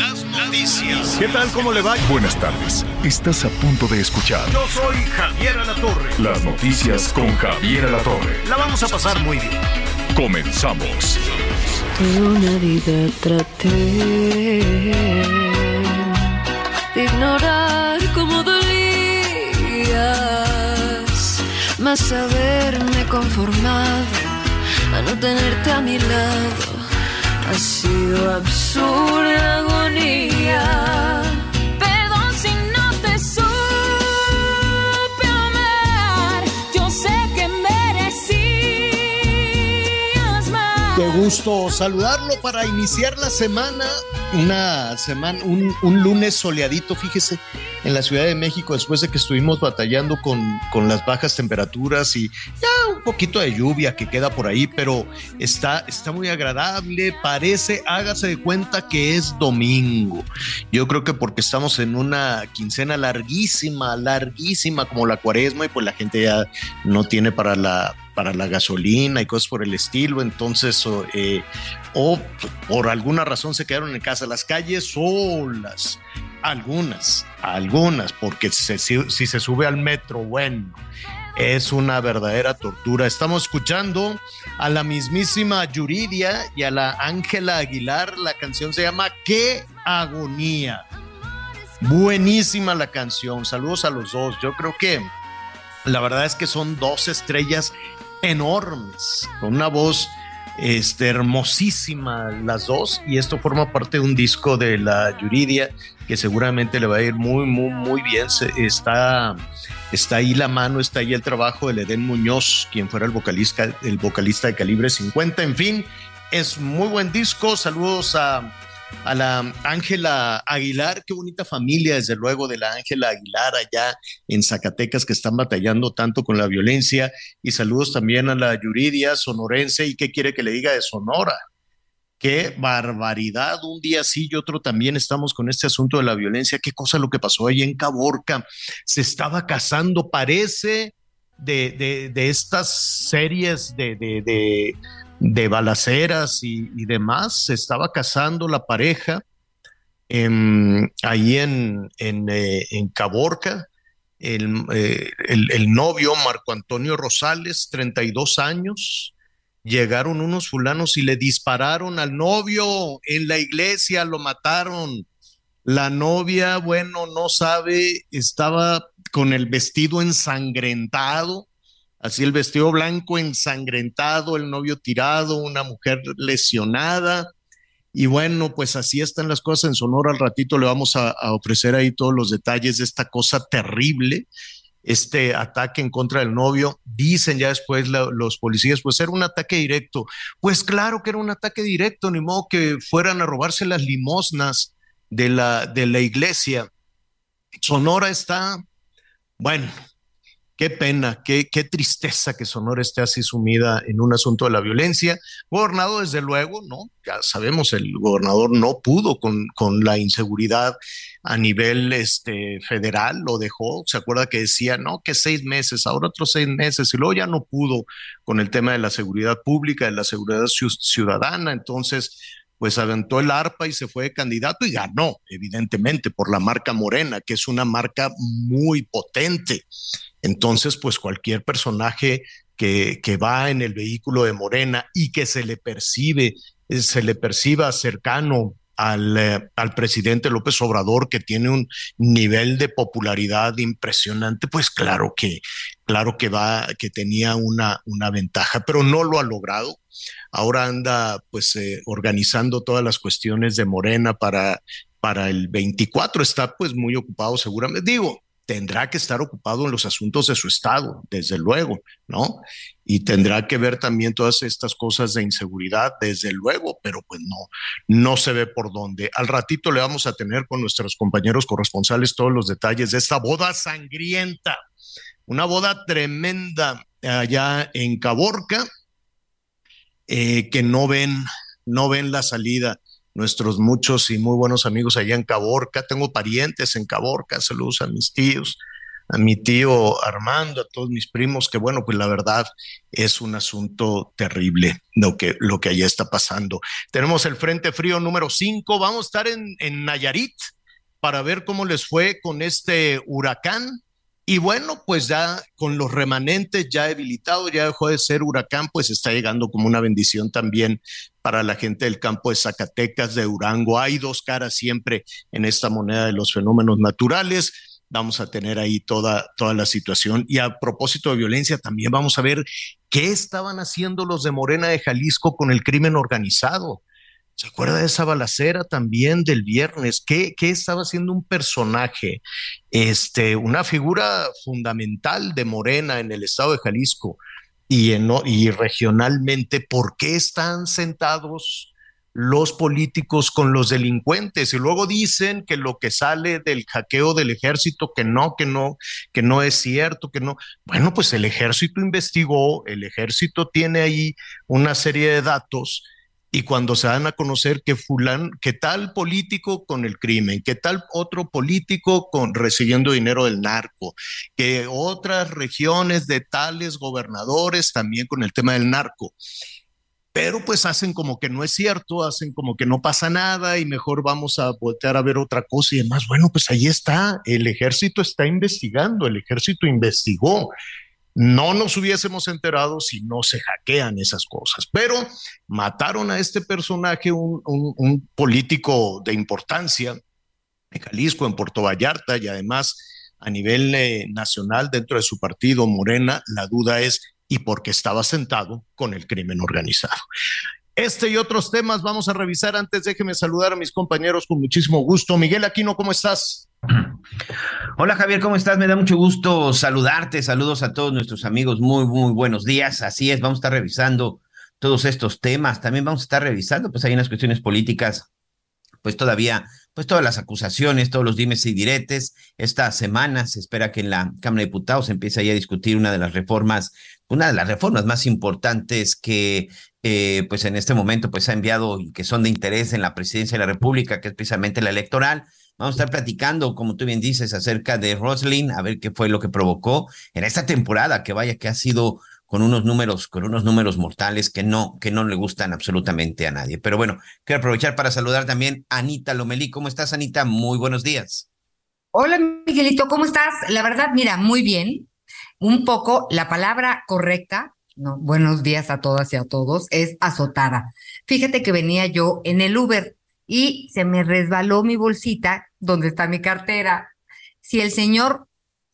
Las noticias. ¿Qué tal? ¿Cómo le va? Buenas tardes. Estás a punto de escuchar Yo soy Javier Alatorre. las noticias con Javier Alatorre. La vamos a pasar muy bien. Comenzamos. Toda una vida traté de ignorar cómo dolías, más haberme conformado a no tenerte a mi lado ha sido absurda agonía. Perdón si no te supe amar. Yo sé que merecías más. Qué gusto saludarlo para iniciar la semana, una semana, un, un lunes soleadito, fíjese, en la Ciudad de México, después de que estuvimos batallando con, con las bajas temperaturas y ya un poquito de lluvia que queda por ahí, pero está, está muy agradable, parece, hágase de cuenta que es domingo. Yo creo que porque estamos en una quincena larguísima, larguísima como la cuaresma y pues la gente ya no tiene para la para la gasolina y cosas por el estilo, entonces o, eh, por alguna razón se quedaron en casa, las calles solas, algunas, algunas, porque si se sube al metro, bueno, es una verdadera tortura. Estamos escuchando a la mismísima Yuridia y a la Ángela Aguilar, la canción se llama Qué agonía. Buenísima la canción, saludos a los dos, yo creo que la verdad es que son dos estrellas enormes, con una voz este, hermosísima las dos, y esto forma parte de un disco de la Yuridia que seguramente le va a ir muy, muy, muy bien. Está, está ahí la mano, está ahí el trabajo de Edén Muñoz, quien fuera el vocalista, el vocalista de Calibre 50. En fin, es muy buen disco. Saludos a, a la Ángela Aguilar, qué bonita familia, desde luego, de la Ángela Aguilar allá en Zacatecas, que están batallando tanto con la violencia. Y saludos también a la Yuridia sonorense. ¿Y qué quiere que le diga de Sonora? Qué barbaridad, un día sí y otro también estamos con este asunto de la violencia. Qué cosa lo que pasó ahí en Caborca. Se estaba casando, parece, de, de, de estas series de, de, de, balaceras y, demás. Se estaba casando la pareja em, ahí en, en, eh, en Caborca. El, eh, el- el novio Marco Antonio Rosales, 32 años, llegaron unos fulanos y le dispararon al novio en la iglesia, lo mataron. La novia, bueno, no sabe, estaba con el vestido ensangrentado, así el vestido blanco ensangrentado, el novio tirado, una mujer lesionada. Y bueno, pues así están las cosas en Sonora. Al ratito le vamos a, a ofrecer ahí todos los detalles de esta cosa terrible este ataque en contra del novio. Dicen ya después los policías, pues era un ataque directo. Pues claro que era un ataque directo, ni modo que fueran a robarse las limosnas de la, de la iglesia. Sonora está, bueno, qué pena, qué, qué tristeza que Sonora esté así sumida en un asunto de la violencia. Gobernado, desde luego, ¿no? Ya sabemos, el gobernador no pudo con, con la inseguridad a nivel este, federal, lo dejó. Se acuerda que decía, no, que seis meses, ahora otros seis meses, y luego ya no pudo con el tema de la seguridad pública, de la seguridad ciu- ciudadana. Entonces, pues aventó el arpa y se fue candidato y ganó, evidentemente, por la marca Morena, que es una marca muy potente. Entonces, pues cualquier personaje que, que va en el vehículo de Morena y que se le percibe, eh, se le perciba cercano al, eh, al presidente López Obrador, que tiene un nivel de popularidad impresionante, pues claro que, claro que va, que tenía una, una ventaja, pero no lo ha logrado. Ahora anda pues eh, organizando todas las cuestiones de Morena para, para el 24, está pues muy ocupado seguramente. Digo, tendrá que estar ocupado en los asuntos de su estado, desde luego, ¿no? Y tendrá que ver también todas estas cosas de inseguridad, desde luego, pero pues no, no se ve por dónde. Al ratito le vamos a tener con nuestros compañeros corresponsales todos los detalles de esta boda sangrienta, una boda tremenda allá en Caborca, eh, que no ven, no ven la salida nuestros muchos y muy buenos amigos allá en Caborca. Tengo parientes en Caborca, saludos a mis tíos, a mi tío Armando, a todos mis primos, que bueno, pues la verdad es un asunto terrible lo que, lo que allá está pasando. Tenemos el Frente Frío número 5, vamos a estar en, en Nayarit para ver cómo les fue con este huracán y bueno, pues ya con los remanentes ya debilitado, ya dejó de ser huracán, pues está llegando como una bendición también para la gente del campo de Zacatecas, de Durango. Hay dos caras siempre en esta moneda de los fenómenos naturales. Vamos a tener ahí toda, toda la situación. Y a propósito de violencia, también vamos a ver qué estaban haciendo los de Morena de Jalisco con el crimen organizado. ¿Se acuerda de esa balacera también del viernes? ¿Qué, ¿Qué, estaba haciendo un personaje, este, una figura fundamental de Morena en el estado de Jalisco y, en, y regionalmente? ¿Por qué están sentados los políticos con los delincuentes? Y luego dicen que lo que sale del hackeo del ejército, que no, que no, que no es cierto, que no. Bueno, pues el ejército investigó, el ejército tiene ahí una serie de datos y cuando se dan a conocer que fulán, que tal político con el crimen, que tal otro político con recibiendo dinero del narco, que otras regiones de tales gobernadores también con el tema del narco. Pero pues hacen como que no es cierto, hacen como que no pasa nada y mejor vamos a voltear a ver otra cosa y demás. Bueno, pues ahí está, el ejército está investigando, el ejército investigó no nos hubiésemos enterado si no se hackean esas cosas. Pero mataron a este personaje, un, político de importancia en Jalisco, en Puerto Vallarta y además a nivel eh, nacional dentro de su partido Morena. La duda es, ¿y por qué estaba sentado con el crimen organizado? Este y otros temas vamos a revisar. Antes déjeme saludar a mis compañeros con muchísimo gusto. Miguel Aquino, ¿cómo estás? Hola Javier, ¿cómo estás? Me da mucho gusto saludarte. Saludos a todos nuestros amigos. Muy, muy buenos días. Así es, vamos a estar revisando todos estos temas. También vamos a estar revisando, pues hay unas cuestiones políticas, pues todavía, pues todas las acusaciones, todos los dimes y diretes. Esta semana se espera que en la Cámara de Diputados empiece ahí a discutir una de las reformas, una de las reformas más importantes que eh, pues en este momento pues ha enviado y que son de interés en la presidencia de la República, que es precisamente la electoral. Vamos a estar platicando, como tú bien dices, acerca de Roslin, a ver qué fue lo que provocó en esta temporada, que vaya que ha sido con unos números, con unos números mortales que no, que no le gustan absolutamente a nadie. Pero bueno, quiero aprovechar para saludar también a Anita Lomelí. ¿Cómo estás, Anita? Muy buenos días. Hola, Miguelito, ¿cómo estás? La verdad, mira, muy bien. Un poco la palabra correcta, no, buenos días a todas y a todos, es azotada. Fíjate que venía yo en el Uber y se me resbaló mi bolsita donde está mi cartera. Si el señor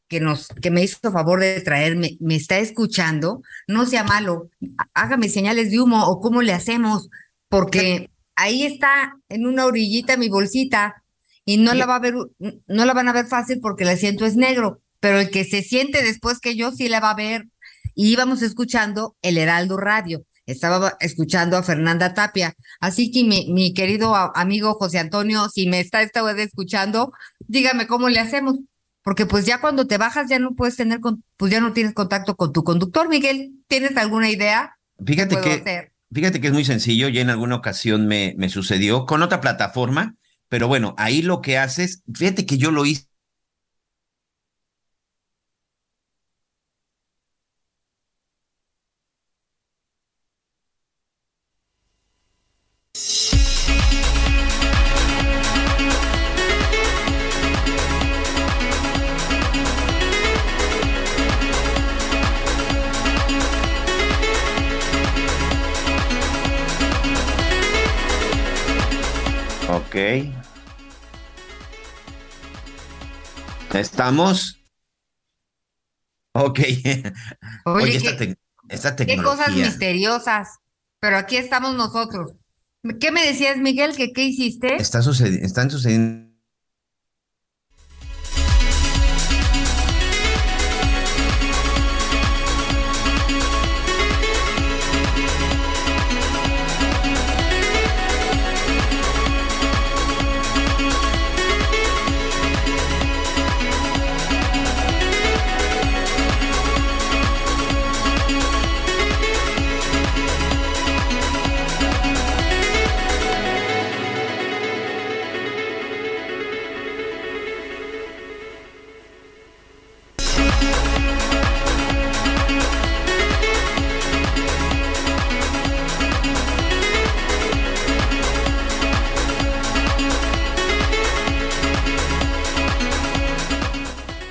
que nos que me hizo favor de traerme me está escuchando, no sea malo, hágame señales de humo o cómo le hacemos, porque ahí está en una orillita mi bolsita y no la va a ver no la van a ver fácil porque el asiento es negro, pero el que se siente después que yo sí la va a ver. Y íbamos escuchando el Heraldo Radio estaba escuchando a Fernanda Tapia. Así que mi, mi querido amigo José Antonio, si me está esta vez escuchando, dígame cómo le hacemos. Porque pues ya cuando te bajas ya no puedes tener, pues ya no tienes contacto con tu conductor, Miguel. ¿Tienes alguna idea? Fíjate que, fíjate que es muy sencillo. Ya en alguna ocasión me, me sucedió con otra plataforma, pero bueno, ahí lo que haces, fíjate que yo lo hice ¿Estamos? Ok. Oye, qué, cosas misteriosas. Pero aquí estamos nosotros. ¿Qué me decías, Miguel? ¿Que qué hiciste? Está sucediendo, están sucediendo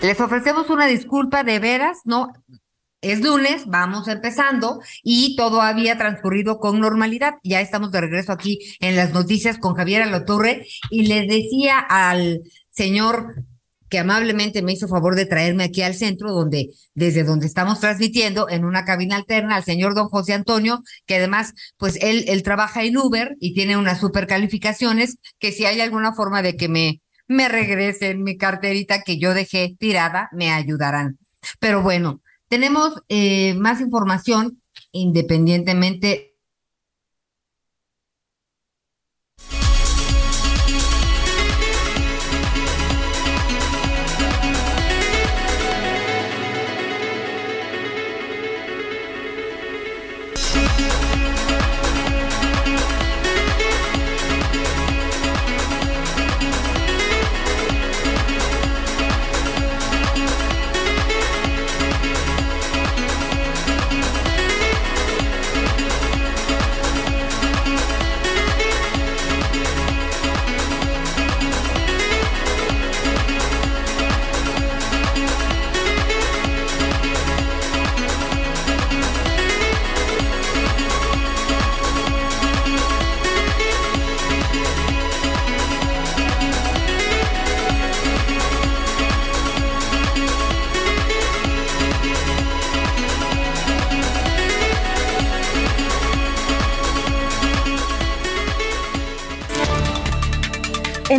Les ofrecemos una disculpa de veras, no, es lunes, vamos empezando y todo había transcurrido con normalidad. Ya estamos de regreso aquí en las noticias con Javier Alotorre y le decía al señor que amablemente me hizo favor de traerme aquí al centro, donde, desde donde estamos transmitiendo, en una cabina alterna, al señor don José Antonio, que además, pues él, él trabaja en Uber y tiene unas super calificaciones, que si hay alguna forma de que me, me regresen mi carterita que yo dejé tirada, me ayudarán. Pero bueno, tenemos eh, más información independientemente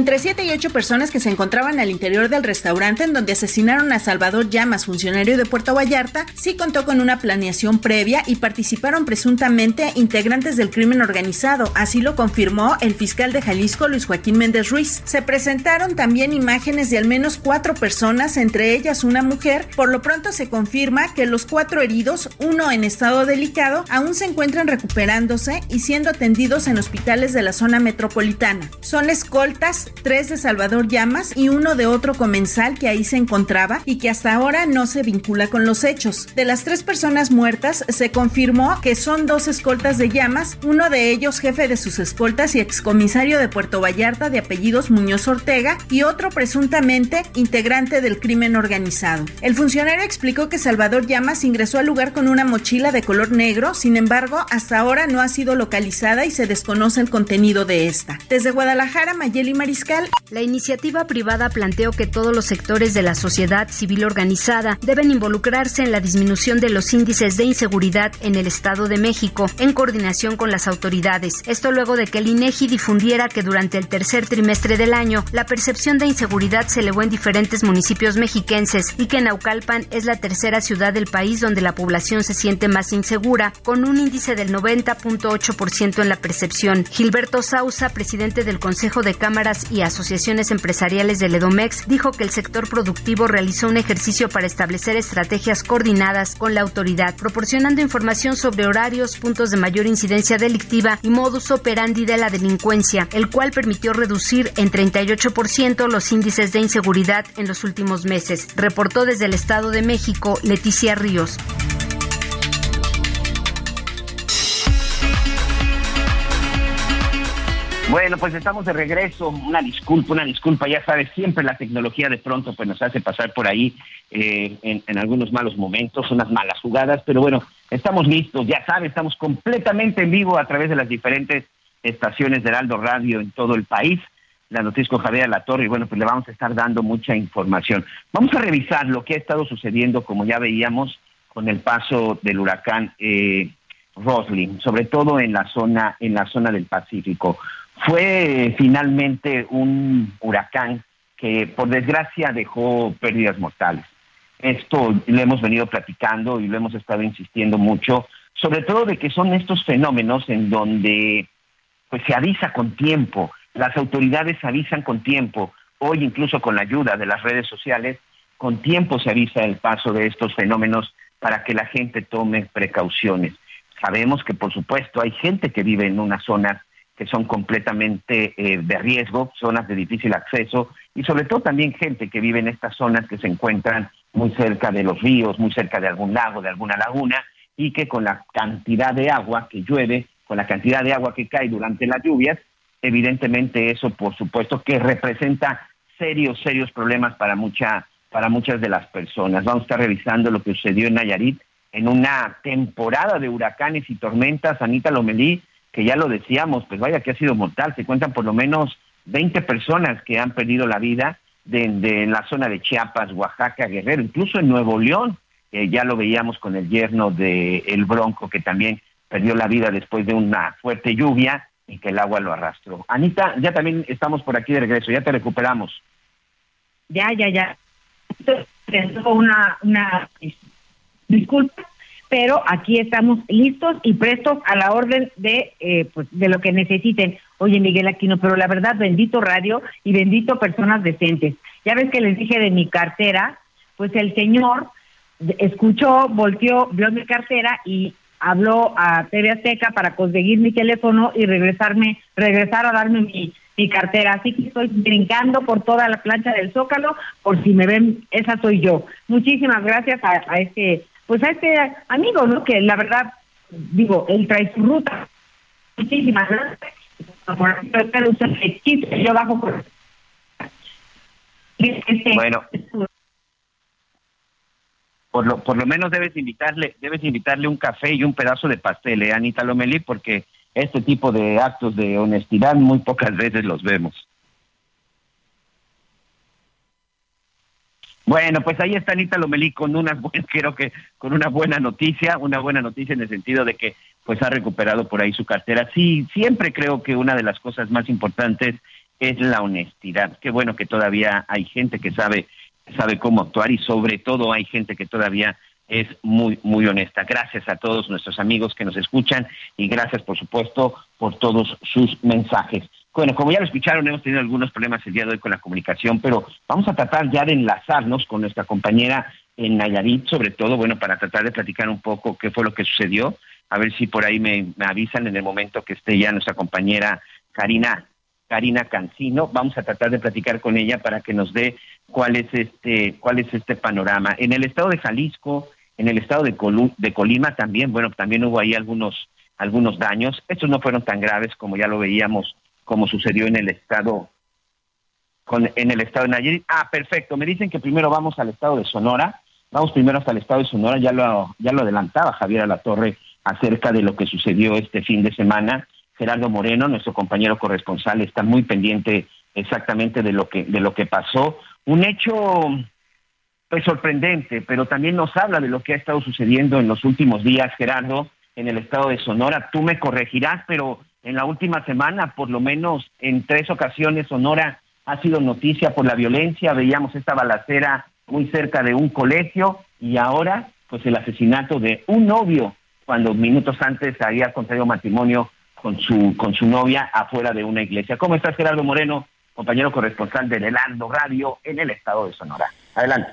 Entre siete y ocho personas que se encontraban al interior del restaurante en donde asesinaron a Salvador Llamas, funcionario de Puerto Vallarta, sí contó con una planeación previa y participaron presuntamente integrantes del crimen organizado. Así lo confirmó el fiscal de Jalisco, Luis Joaquín Méndez Ruiz. Se presentaron también imágenes de al menos cuatro personas, entre ellas una mujer. Por lo pronto se confirma que los cuatro heridos, uno en estado delicado, aún se encuentran recuperándose y siendo atendidos en hospitales de la zona metropolitana. Son escoltas tres de Salvador Llamas y uno de otro comensal que ahí se encontraba y que hasta ahora no se vincula con los hechos. De las tres personas muertas, se confirmó que son dos escoltas de Llamas, uno de ellos jefe de sus escoltas y excomisario de Puerto Vallarta de apellidos Muñoz Ortega y otro presuntamente integrante del crimen organizado. El funcionario explicó que Salvador Llamas ingresó al lugar con una mochila de color negro, sin embargo, hasta ahora no ha sido localizada y se desconoce el contenido de esta. Desde Guadalajara, Mayeli Mariscal la iniciativa privada planteó que todos los sectores de la sociedad civil organizada deben involucrarse en la disminución de los índices de inseguridad en el Estado de México, en coordinación con las autoridades. Esto luego de que el INEGI difundiera que durante el tercer trimestre del año, la percepción de inseguridad se elevó en diferentes municipios mexiquenses y que Naucalpan es la tercera ciudad del país donde la población se siente más insegura, con un índice del 90.8% en la percepción. Gilberto Sausa, presidente del Consejo de Cámaras y asociaciones empresariales del EDOMEX dijo que el sector productivo realizó un ejercicio para establecer estrategias coordinadas con la autoridad, proporcionando información sobre horarios, puntos de mayor incidencia delictiva y modus operandi de la delincuencia, el cual permitió reducir en 38% los índices de inseguridad en los últimos meses, reportó desde el Estado de México Leticia Ríos. Bueno, pues estamos de regreso. Una disculpa, una disculpa. Ya sabes, siempre la tecnología de pronto pues nos hace pasar por ahí eh, en, algunos malos momentos, unas malas jugadas. Pero bueno, estamos listos. Ya sabes, estamos completamente en vivo a través de las diferentes estaciones de Heraldo Radio en todo el país. La noticia con Javier La Torre y bueno, pues le vamos a estar dando mucha información. Vamos a revisar lo que ha estado sucediendo, como ya veíamos, con el paso del huracán eh, Roslin, sobre todo en la zona, en la zona del Pacífico. Fue finalmente un huracán que por desgracia dejó pérdidas mortales. Esto lo hemos venido platicando y lo hemos estado insistiendo mucho, sobre todo de que son estos fenómenos en donde pues se avisa con tiempo, las autoridades avisan con tiempo, hoy incluso con la ayuda de las redes sociales, con tiempo se avisa el paso de estos fenómenos para que la gente tome precauciones. Sabemos que por supuesto hay gente que vive en unas zonas que son completamente eh, de riesgo, zonas de difícil acceso y sobre todo también gente que vive en estas zonas que se encuentran muy cerca de los ríos, muy cerca de algún lago, de alguna laguna y que con la cantidad de agua que llueve, con la cantidad de agua que cae durante las lluvias, evidentemente eso por supuesto que representa serios, serios problemas para mucha para muchas de las personas. Vamos a estar revisando lo que sucedió en Nayarit en una temporada de huracanes y tormentas. Anita Lomelí, que ya lo decíamos, pues vaya que ha sido mortal. Se cuentan por lo menos 20 personas que han perdido la vida de, en la zona de Chiapas, Oaxaca, Guerrero, incluso en Nuevo León. que ya lo veíamos con el yerno de El Bronco, que también perdió la vida después de una fuerte lluvia y que el agua lo arrastró. Anita, ya también estamos por aquí de regreso, ya te recuperamos. Ya, ya, ya. Una, una disculpa, pero aquí estamos listos y prestos a la orden de, eh, pues, de lo que necesiten. Oye, Miguel Aquino, pero la verdad, bendito radio y bendito personas decentes. Ya ves que les dije de mi cartera, pues el señor escuchó, volteó, vio mi cartera y habló a TV Azteca para conseguir mi teléfono y regresarme, regresar a darme mi, mi cartera. Así que estoy brincando por toda la plancha del Zócalo, por si me ven, esa soy yo. Muchísimas gracias a, a este, pues a este amigo, ¿no? Que la verdad, digo, él trae su ruta. Muchísimas gracias. Yo bajo por... Este, bueno por lo, por lo menos debes invitarle, debes invitarle un café y un pedazo de pastel, ¿eh, Anita Lomelí? Porque este tipo de actos de honestidad muy pocas veces los vemos. Bueno, pues ahí está Anita Lomelí con una creo que con una buena noticia, una buena noticia en el sentido de que pues ha recuperado por ahí su cartera. Sí, siempre creo que una de las cosas más importantes es la honestidad. Qué bueno que todavía hay gente que sabe sabe cómo actuar y sobre todo hay gente que todavía es muy, muy honesta. Gracias a todos nuestros amigos que nos escuchan y gracias, por supuesto, por todos sus mensajes. Bueno, como ya lo escucharon, hemos tenido algunos problemas el día de hoy con la comunicación, pero vamos a tratar ya de enlazarnos con nuestra compañera en Nayarit, sobre todo, bueno, para tratar de platicar un poco qué fue lo que sucedió. A ver si por ahí me, avisan en el momento que esté ya nuestra compañera Karina Karina Cancino. Vamos a tratar de platicar con ella para que nos dé cuál es este, cuál es este panorama. En el estado de Jalisco, en el estado de, de Colima también, bueno, también hubo ahí algunos, algunos daños. Estos no fueron tan graves como ya lo veíamos, como sucedió en el estado, con, en el estado de Nayarit. Ah, perfecto. Me dicen que primero vamos al estado de Sonora. Vamos primero hasta el estado de Sonora. Ya lo, ya lo adelantaba Javier Torre acerca de lo que sucedió este fin de semana Gerardo Moreno, nuestro compañero corresponsal, está muy pendiente exactamente de lo que, de lo que pasó. Un hecho pues, sorprendente, pero también nos habla de lo que ha estado sucediendo en los últimos días, Gerardo, en el estado de Sonora. Tú me corregirás, pero en la última semana, por lo menos en tres ocasiones, Sonora ha sido noticia por la violencia. Veíamos esta balacera muy cerca de un colegio y ahora, pues el asesinato de un novio, cuando minutos antes había contraído matrimonio con su, con su novia afuera de una iglesia. ¿Cómo estás, Gerardo Moreno, compañero corresponsal de Delando Radio en el estado de Sonora? Adelante.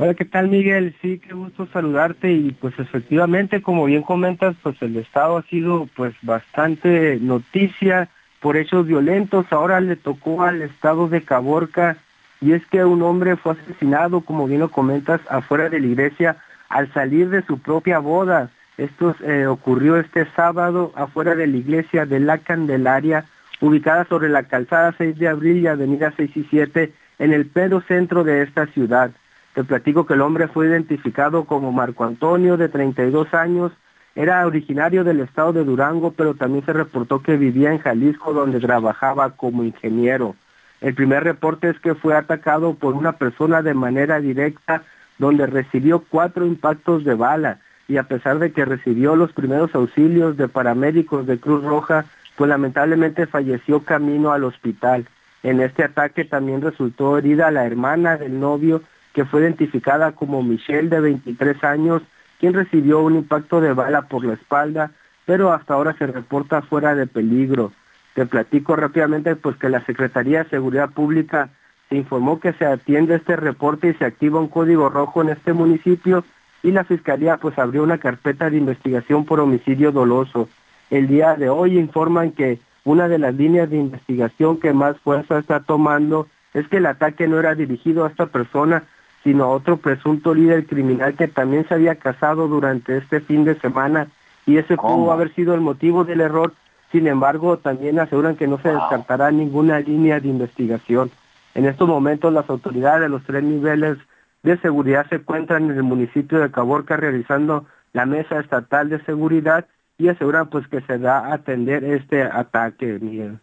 Hola, ¿qué tal, Miguel? Sí, qué gusto saludarte y pues efectivamente, como bien comentas, pues el estado ha sido pues bastante noticia por hechos violentos. Ahora le tocó al estado de Caborca y es que un hombre fue asesinado, como bien lo comentas, afuera de la iglesia al salir de su propia boda. Esto eh, ocurrió este sábado afuera de la iglesia de la Candelaria, ubicada sobre la calzada 6 de abril y avenida 6 y 7, en el pedo centro de esta ciudad. Te platico que el hombre fue identificado como Marco Antonio, de 32 años, era originario del estado de Durango, pero también se reportó que vivía en Jalisco, donde trabajaba como ingeniero. El primer reporte es que fue atacado por una persona de manera directa, donde recibió cuatro impactos de bala y a pesar de que recibió los primeros auxilios de paramédicos de Cruz Roja, pues lamentablemente falleció camino al hospital. En este ataque también resultó herida la hermana del novio, que fue identificada como Michelle de 23 años, quien recibió un impacto de bala por la espalda, pero hasta ahora se reporta fuera de peligro. Te platico rápidamente pues que la Secretaría de Seguridad Pública se informó que se atiende este reporte y se activa un código rojo en este municipio y la Fiscalía pues abrió una carpeta de investigación por homicidio doloso. El día de hoy informan que una de las líneas de investigación que más fuerza está tomando es que el ataque no era dirigido a esta persona, sino a otro presunto líder criminal que también se había casado durante este fin de semana y ese pudo haber sido el motivo del error. Sin embargo, también aseguran que no se descartará ninguna línea de investigación. En estos momentos las autoridades de los tres niveles de seguridad se encuentran en el municipio de Caborca realizando la mesa estatal de seguridad y aseguran pues que se da a atender este ataque, Miguel.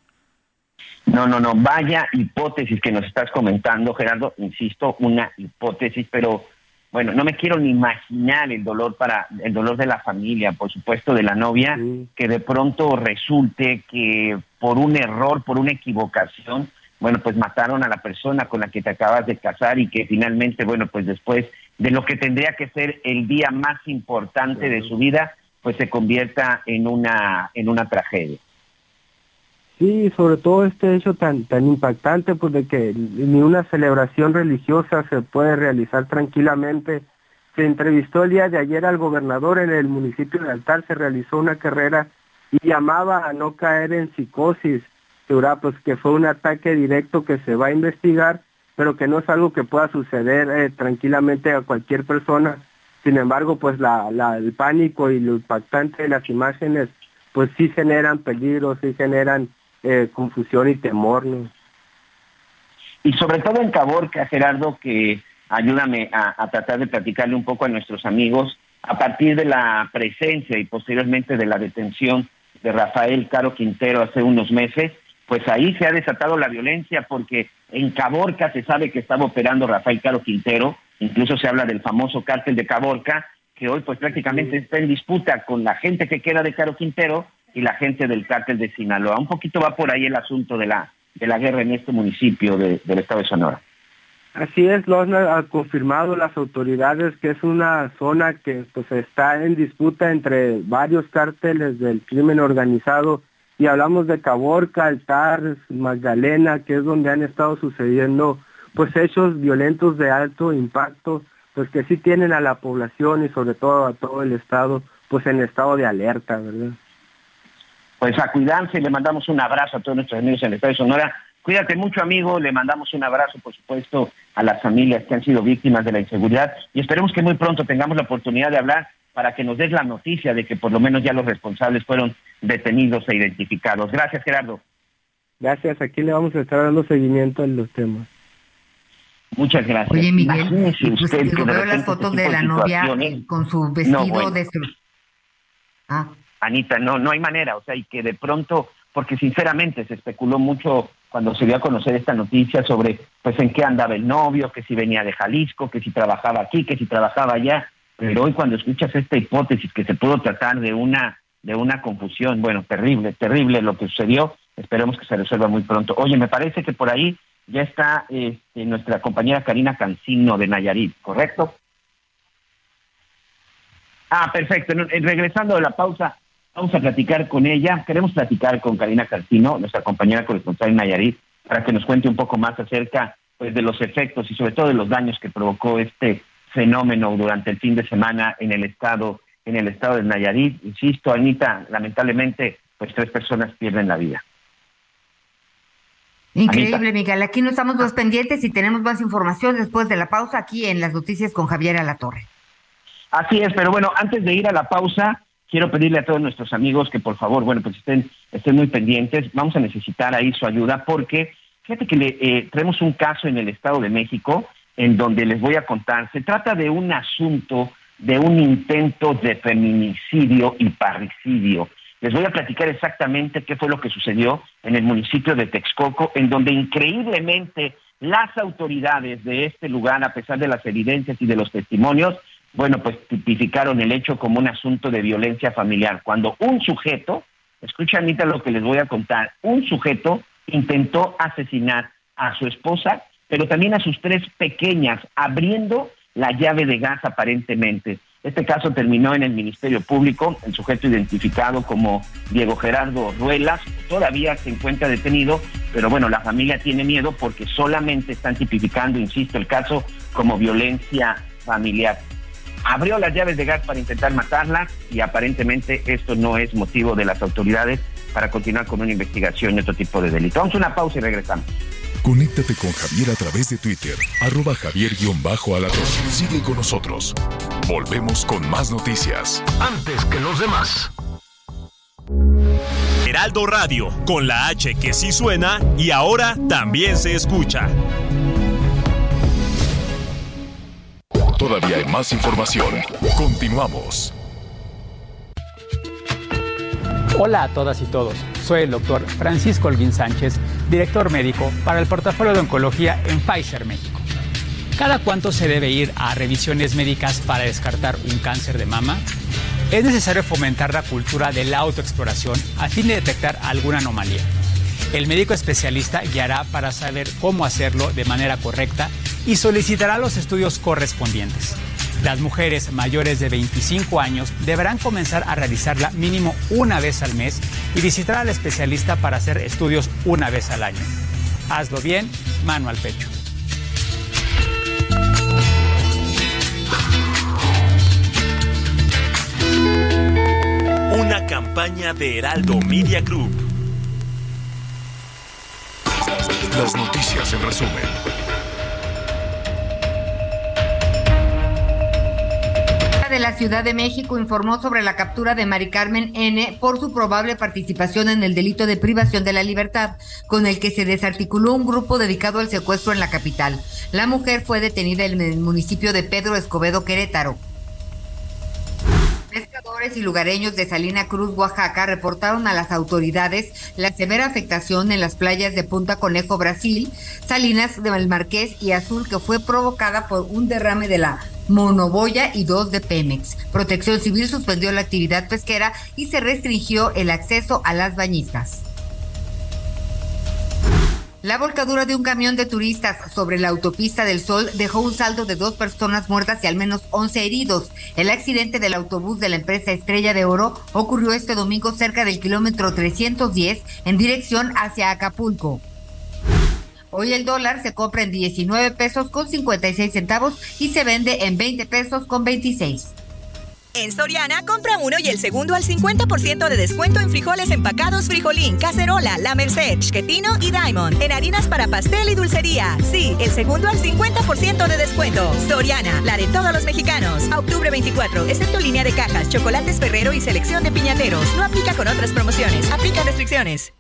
No, no, no, vaya hipótesis que nos estás comentando, Gerardo, insisto, una hipótesis, pero bueno, no me quiero ni imaginar el dolor para el dolor de la familia, por supuesto de la novia, que de pronto resulte que por un error, por una equivocación, bueno, pues mataron a la persona con la que te acabas de casar y que finalmente, bueno, pues después de lo que tendría que ser el día más importante de su vida, pues se convierta en una en una tragedia. Sí, sobre todo este hecho tan tan impactante, pues de que ni una celebración religiosa se puede realizar tranquilamente. Se entrevistó el día de ayer al gobernador en el municipio de Altar, se realizó una carrera y llamaba a no caer en psicosis, pues que fue un ataque directo que se va a investigar, pero que no es algo que pueda suceder eh, tranquilamente a cualquier persona. Sin embargo, pues la, la, el pánico y lo impactante de las imágenes, pues sí generan peligro, sí generan eh, confusión y temor. ¿no? Y sobre todo en Caborca, Gerardo, que ayúdame a, a, tratar de platicarle un poco a nuestros amigos, a partir de la presencia y posteriormente de la detención de Rafael Caro Quintero hace unos meses, pues ahí se ha desatado la violencia porque en Caborca se sabe que estaba operando Rafael Caro Quintero, incluso se habla del famoso cártel de Caborca, que hoy pues prácticamente está en disputa con la gente que queda de Caro Quintero y la gente del cártel de Sinaloa. Un poquito va por ahí el asunto de la, de la guerra en este municipio de, del estado de Sonora. Así es, lo han confirmado las autoridades que es una zona que pues está en disputa entre varios cárteles del crimen organizado y hablamos de Caborca, Altar, Magdalena, que es donde han estado sucediendo pues hechos violentos de alto impacto, pues que sí tienen a la población y sobre todo a todo el estado pues en estado de alerta, ¿verdad? Pues a cuidarse, le mandamos un abrazo a todos nuestros amigos en el estado de Sonora. Cuídate mucho, amigo, le mandamos un abrazo, por supuesto, a las familias que han sido víctimas de la inseguridad y esperemos que muy pronto tengamos la oportunidad de hablar para que nos des la noticia de que por lo menos ya los responsables fueron detenidos e identificados. Gracias, Gerardo. Gracias, aquí le vamos a estar dando seguimiento en los temas. Muchas gracias. Oye, Miguel, pues, digo, veo las fotos de la novia con su vestido no, bueno. de su... Ah. Anita, no, no hay manera, o sea, y que de pronto, porque sinceramente se especuló mucho cuando se dio a conocer esta noticia sobre, pues, en qué andaba el novio, que si venía de Jalisco, que si trabajaba aquí, que si trabajaba allá, pero hoy cuando escuchas esta hipótesis que se pudo tratar de una de una confusión, bueno, terrible, terrible lo que sucedió, esperemos que se resuelva muy pronto. Oye, me parece que por ahí ya está este, nuestra compañera Karina Cancino de Nayarit, ¿correcto? Ah, perfecto. Regresando de la pausa, vamos a platicar con ella. Queremos platicar con Karina Cancino, nuestra compañera corresponsal en Nayarit, para que nos cuente un poco más acerca pues, de los efectos y sobre todo de los daños que provocó este fenómeno durante el fin de semana en el estado en el estado de Nayarit. Insisto, Anita, lamentablemente, pues tres personas pierden la vida. Increíble, Anita. Miguel. Aquí no estamos más pendientes y tenemos más información después de la pausa aquí en las noticias con Javier Alatorre. Así es, pero bueno, antes de ir a la pausa, quiero pedirle a todos nuestros amigos que por favor, bueno, pues estén, estén muy pendientes. Vamos a necesitar ahí su ayuda porque fíjate que le, eh, tenemos un caso en el Estado de México en donde les voy a contar. Se trata de un asunto de un intento de feminicidio y parricidio. Les voy a platicar exactamente qué fue lo que sucedió en el municipio de Texcoco, en donde increíblemente las autoridades de este lugar, a pesar de las evidencias y de los testimonios, bueno, pues tipificaron el hecho como un asunto de violencia familiar. Cuando un sujeto, escucha Anita lo que les voy a contar, un sujeto intentó asesinar a su esposa, pero también a sus tres pequeñas, abriendo la llave de gas aparentemente. Este caso terminó en el Ministerio Público, el sujeto identificado como Diego Gerardo Ruelas todavía se encuentra detenido, pero bueno, la familia tiene miedo porque solamente están tipificando, insisto, el caso como violencia familiar. Abrió las llaves de gas para intentar matarla y aparentemente esto no es motivo de las autoridades para continuar con una investigación y otro tipo de delito. Vamos a una pausa y regresamos. Conéctate con Javier a través de Twitter, arroba javier-alatón. Sigue con nosotros. Volvemos con más noticias. Antes que los demás. Heraldo Radio, con la H que sí suena y ahora también se escucha. Todavía hay más información. Continuamos. Hola a todas y todos. Soy el doctor Francisco Holguín Sánchez, director médico para el portafolio de oncología en Pfizer México. ¿Cada cuánto se debe ir a revisiones médicas para descartar un cáncer de mama? Es necesario fomentar la cultura de la autoexploración a fin de detectar alguna anomalía. El médico especialista guiará para saber cómo hacerlo de manera correcta y solicitará los estudios correspondientes. Las mujeres mayores de 25 años deberán comenzar a realizarla mínimo una vez al mes y visitar al especialista para hacer estudios una vez al año. Hazlo bien, mano al pecho. Una campaña de Heraldo Media Group. Las noticias en resumen. La Ciudad de México informó sobre la captura de Mari Carmen N por su probable participación en el delito de privación de la libertad, con el que se desarticuló un grupo dedicado al secuestro en la capital. La mujer fue detenida en el municipio de Pedro Escobedo, Querétaro. Pescadores y lugareños de Salina Cruz, Oaxaca, reportaron a las autoridades la severa afectación en las playas de Punta Conejo, Brasil, Salinas del Marqués y Azul, que fue provocada por un derrame de la monoboya y dos de Pemex. Protección Civil suspendió la actividad pesquera y se restringió el acceso a las bañistas. La volcadura de un camión de turistas sobre la autopista del Sol dejó un saldo de dos personas muertas y al menos 11 heridos. El accidente del autobús de la empresa Estrella de Oro ocurrió este domingo cerca del kilómetro 310 en dirección hacia Acapulco. Hoy el dólar se compra en 19 pesos con 56 centavos y se vende en 20 pesos con 26. En Soriana, compra uno y el segundo al 50% de descuento en frijoles empacados Frijolín, Cacerola, La Merced, Chiquetino y Diamond. En harinas para pastel y dulcería. Sí, el segundo al 50% de descuento. Soriana, la de todos los mexicanos. A octubre 24, excepto línea de cajas, chocolates Ferrero y selección de piñateros. No aplica con otras promociones. Aplica restricciones.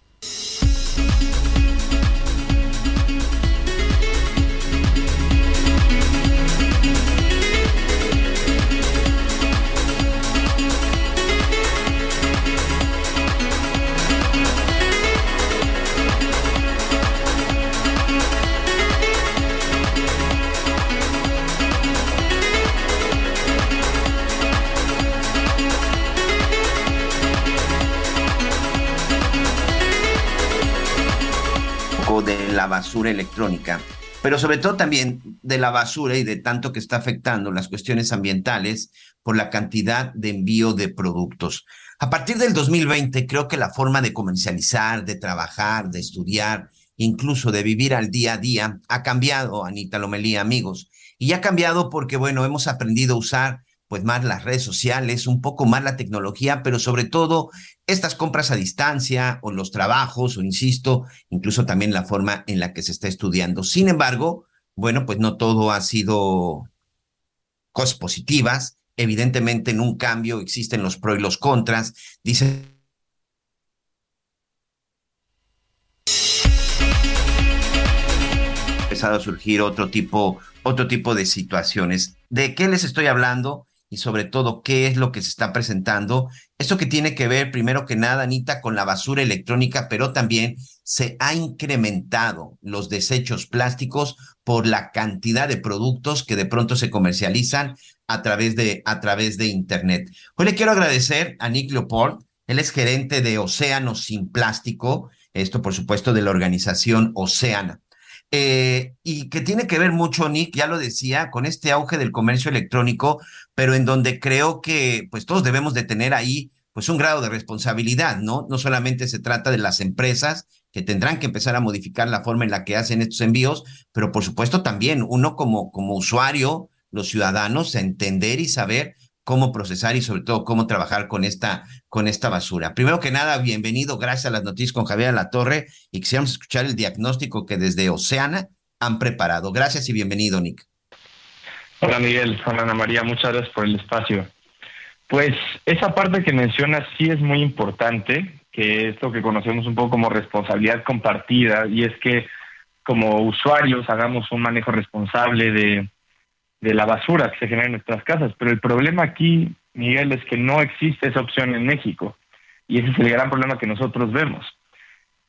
De la basura electrónica, pero sobre todo también de la basura y de tanto que está afectando las cuestiones ambientales por la cantidad de envío de productos. A partir del 2020, creo que la forma de comercializar, de trabajar, de estudiar, incluso de vivir al día a día, ha cambiado, Anita Lomelía, amigos. Y ha cambiado porque, bueno, hemos aprendido a usar pues más las redes sociales, un poco más la tecnología, pero sobre todo estas compras a distancia o los trabajos, o insisto, incluso también la forma en la que se está estudiando. Sin embargo, bueno, pues no todo ha sido cosas positivas. Evidentemente, en un cambio existen los pros y los contras. Dice empezado a surgir otro tipo, otro tipo de situaciones. ¿De qué les estoy hablando? Y sobre todo qué es lo que se está presentando. Esto que tiene que ver, primero que nada, Anita, con la basura electrónica, pero también se ha incrementado los desechos plásticos por la cantidad de productos que de pronto se comercializan a través de, a través de Internet. Hoy le quiero agradecer a Nick Leopold, él es gerente de Océano Sin Plástico, esto por supuesto de la organización Océana. Eh, y que tiene que ver mucho, Nick, ya lo decía, con este auge del comercio electrónico, pero en donde creo que pues todos debemos de tener ahí pues un grado de responsabilidad, ¿no? No solamente se trata de las empresas que tendrán que empezar a modificar la forma en la que hacen estos envíos, pero por supuesto también uno como, como usuario, los ciudadanos, entender y saber cómo procesar y sobre todo cómo trabajar con esta, con esta basura. Primero que nada, bienvenido, gracias a las noticias con Javier La Torre y quisiéramos escuchar el diagnóstico que desde Oceana han preparado. Gracias y bienvenido, Nick. Hola Miguel, hola Ana María, muchas gracias por el espacio. Pues esa parte que mencionas sí es muy importante, que es lo que conocemos un poco como responsabilidad compartida, y es que como usuarios hagamos un manejo responsable de la basura que se genera en nuestras casas. Pero el problema aquí, Miguel, es que no existe esa opción en México. Y ese es el gran problema que nosotros vemos.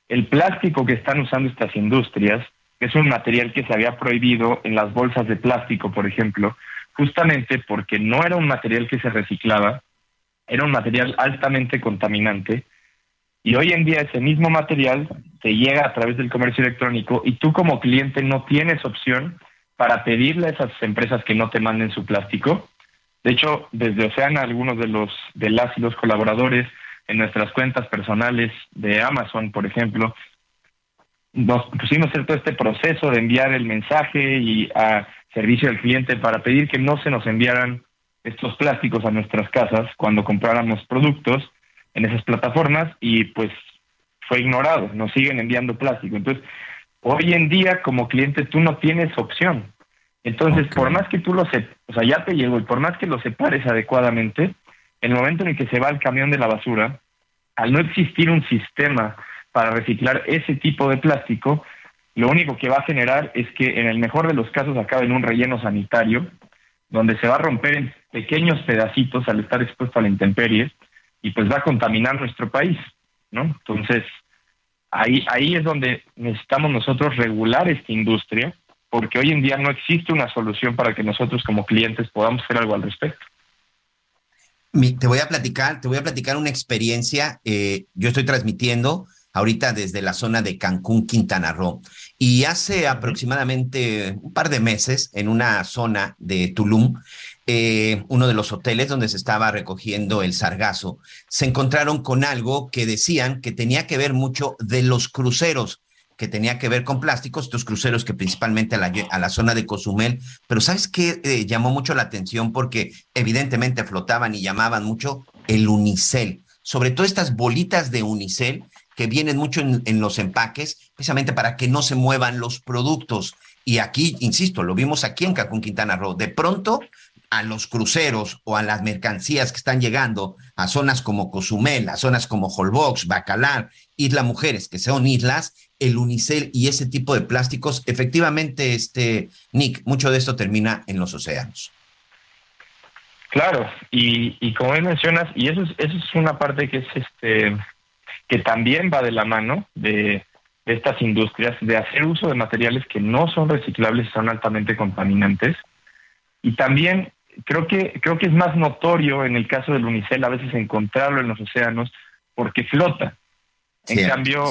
El plástico que están usando estas industrias es un material que se había prohibido en las bolsas de plástico, por ejemplo, justamente porque no era un material que se reciclaba, era un material altamente contaminante y hoy en día ese mismo material te llega a través del comercio electrónico y tú como cliente no tienes opción para pedirle a esas empresas que no te manden su plástico. De hecho, desde Oceana, algunos de los de las y los colaboradores en nuestras cuentas personales de Amazon, por ejemplo, nos pusimos todo este proceso de enviar el mensaje y a servicio al cliente para pedir que no se nos enviaran estos plásticos a nuestras casas cuando compráramos productos en esas plataformas y pues fue ignorado, nos siguen enviando plástico. Entonces, hoy en día como cliente tú no tienes opción. Entonces, por más que tú lo se, o sea, ya te llegó y por más que lo separes adecuadamente, en el momento en el que se va el camión de la basura, al no existir un sistema para reciclar ese tipo de plástico, lo único que va a generar es que en el mejor de los casos acabe en un relleno sanitario, donde se va a romper en pequeños pedacitos al estar expuesto a la intemperie y pues va a contaminar nuestro país, ¿no? Entonces, ahí, ahí es donde necesitamos nosotros regular esta industria, porque hoy en día no existe una solución para que nosotros como clientes podamos hacer algo al respecto. te voy a platicar, te voy a platicar una experiencia. Eh, yo estoy transmitiendo ahorita desde la zona de Cancún, Quintana Roo. Y hace aproximadamente un par de meses, en una zona de Tulum, eh, uno de los hoteles donde se estaba recogiendo el sargazo, se encontraron con algo que decían que tenía que ver mucho de los cruceros que tenía que ver con plásticos, estos cruceros que principalmente a la, a la zona de Cozumel, pero ¿sabes qué eh, llamó mucho la atención? Porque evidentemente flotaban y llamaban mucho el unicel, sobre todo estas bolitas de unicel que vienen mucho en, los empaques, precisamente para que no se muevan los productos. Y aquí, insisto, lo vimos aquí en Cancún, Quintana Roo. De pronto, a los cruceros o a las mercancías que están llegando a zonas como Cozumel, a zonas como Holbox, Bacalar, Isla Mujeres, que son islas, el unicel y ese tipo de plásticos, efectivamente, este, Nick, mucho de esto termina en los océanos. Claro, y, como mencionas, y eso es, eso es una parte que es este que también va de la mano de, estas industrias de hacer uso de materiales que no son reciclables y son altamente contaminantes. Y también creo que, creo que es más notorio en el caso del unicel a veces encontrarlo en los océanos porque flota. En cambio,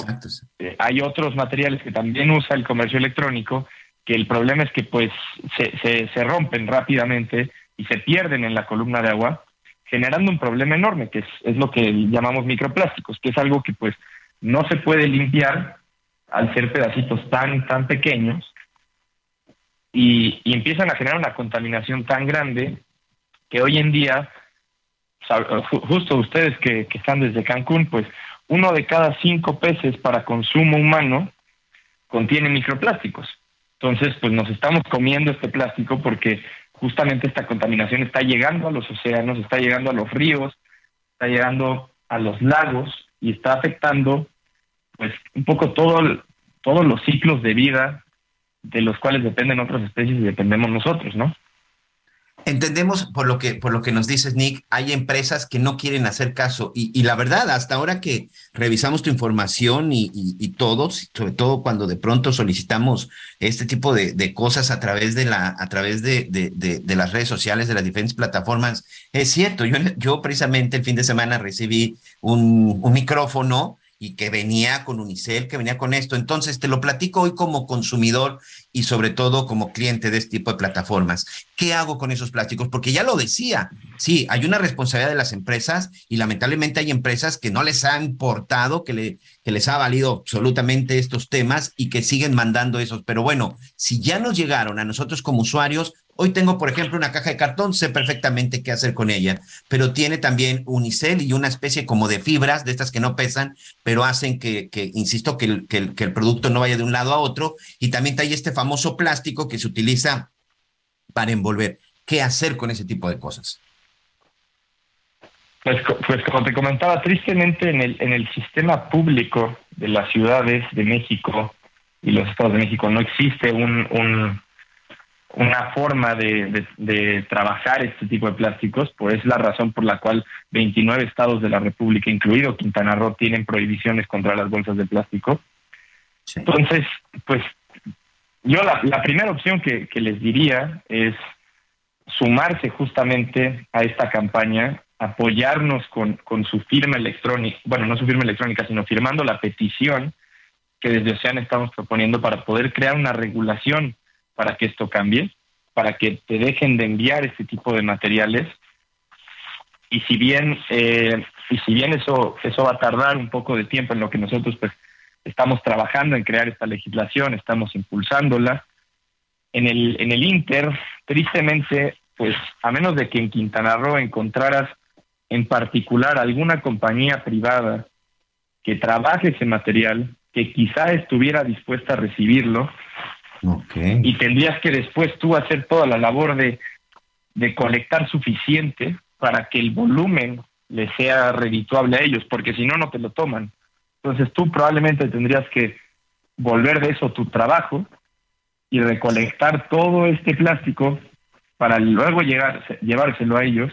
eh, hay otros materiales que también usa el comercio electrónico que el problema es que pues se, se, se rompen rápidamente y se pierden en la columna de agua generando un problema enorme, que es, lo que llamamos microplásticos, que es algo que pues no se puede limpiar al ser pedacitos tan, tan pequeños y, empiezan a generar una contaminación tan grande que hoy en día, justo ustedes que, que están desde Cancún, pues uno de cada cinco peces para consumo humano contiene microplásticos. Entonces, pues nos estamos comiendo este plástico porque justamente esta contaminación está llegando a los océanos, está llegando a los ríos, está llegando a los lagos y está afectando pues un poco todo todos los ciclos de vida de los cuales dependen otras especies y dependemos nosotros, ¿no? Entendemos por lo que por lo que nos dices Nick, hay empresas que no quieren hacer caso y, la verdad hasta ahora que revisamos tu información y, y, todos, sobre todo cuando de pronto solicitamos este tipo de, cosas a través de la a través de, de, las redes sociales de las diferentes plataformas, es cierto. Yo yo precisamente el fin de semana recibí un micrófono y que venía con Unicel, que venía con esto. Entonces, te lo platico hoy como consumidor y sobre todo como cliente de este tipo de plataformas. ¿Qué hago con esos plásticos? Porque ya lo decía, sí, hay una responsabilidad de las empresas y lamentablemente hay empresas que no les ha importado, que, le, que les ha valido absolutamente estos temas y que siguen mandando esos. Pero bueno, si ya nos llegaron a nosotros como usuarios, Hoy tengo, por ejemplo, una caja de cartón, sé perfectamente qué hacer con ella, pero tiene también unicel y una especie como de fibras, de estas que no pesan, pero hacen que, insisto, que el, que, el, producto no vaya de un lado a otro. Y también hay este famoso plástico que se utiliza para envolver. ¿Qué hacer con ese tipo de cosas? Pues, pues como te comentaba, tristemente en el, en el sistema público de las ciudades de México y los estados de México no existe un una forma de, de, de, trabajar este tipo de plásticos, pues es la razón por la cual 29 estados de la República, incluido Quintana Roo, tienen prohibiciones contra las bolsas de plástico. Sí. Entonces, pues yo la, la primera opción que, que, les diría es sumarse justamente a esta campaña, apoyarnos con, con su firma electrónica, bueno, no su firma electrónica, sino firmando la petición que desde Ocean estamos proponiendo para poder crear una regulación para que esto cambie, para que te dejen de enviar este tipo de materiales. Y si bien, eh, y si bien eso, eso va a tardar un poco de tiempo en lo que nosotros pues estamos trabajando en crear esta legislación, estamos impulsándola. En el, en el Inter, tristemente, pues a menos de que en Quintana Roo encontraras en particular alguna compañía privada que trabaje ese material, que quizá estuviera dispuesta a recibirlo, Y tendrías que después tú hacer toda la labor de, de colectar suficiente para que el volumen le sea redituable a ellos, porque si no, no te lo toman. Entonces tú probablemente tendrías que volver de eso tu trabajo y recolectar todo este plástico para luego llegar, llevárselo a ellos,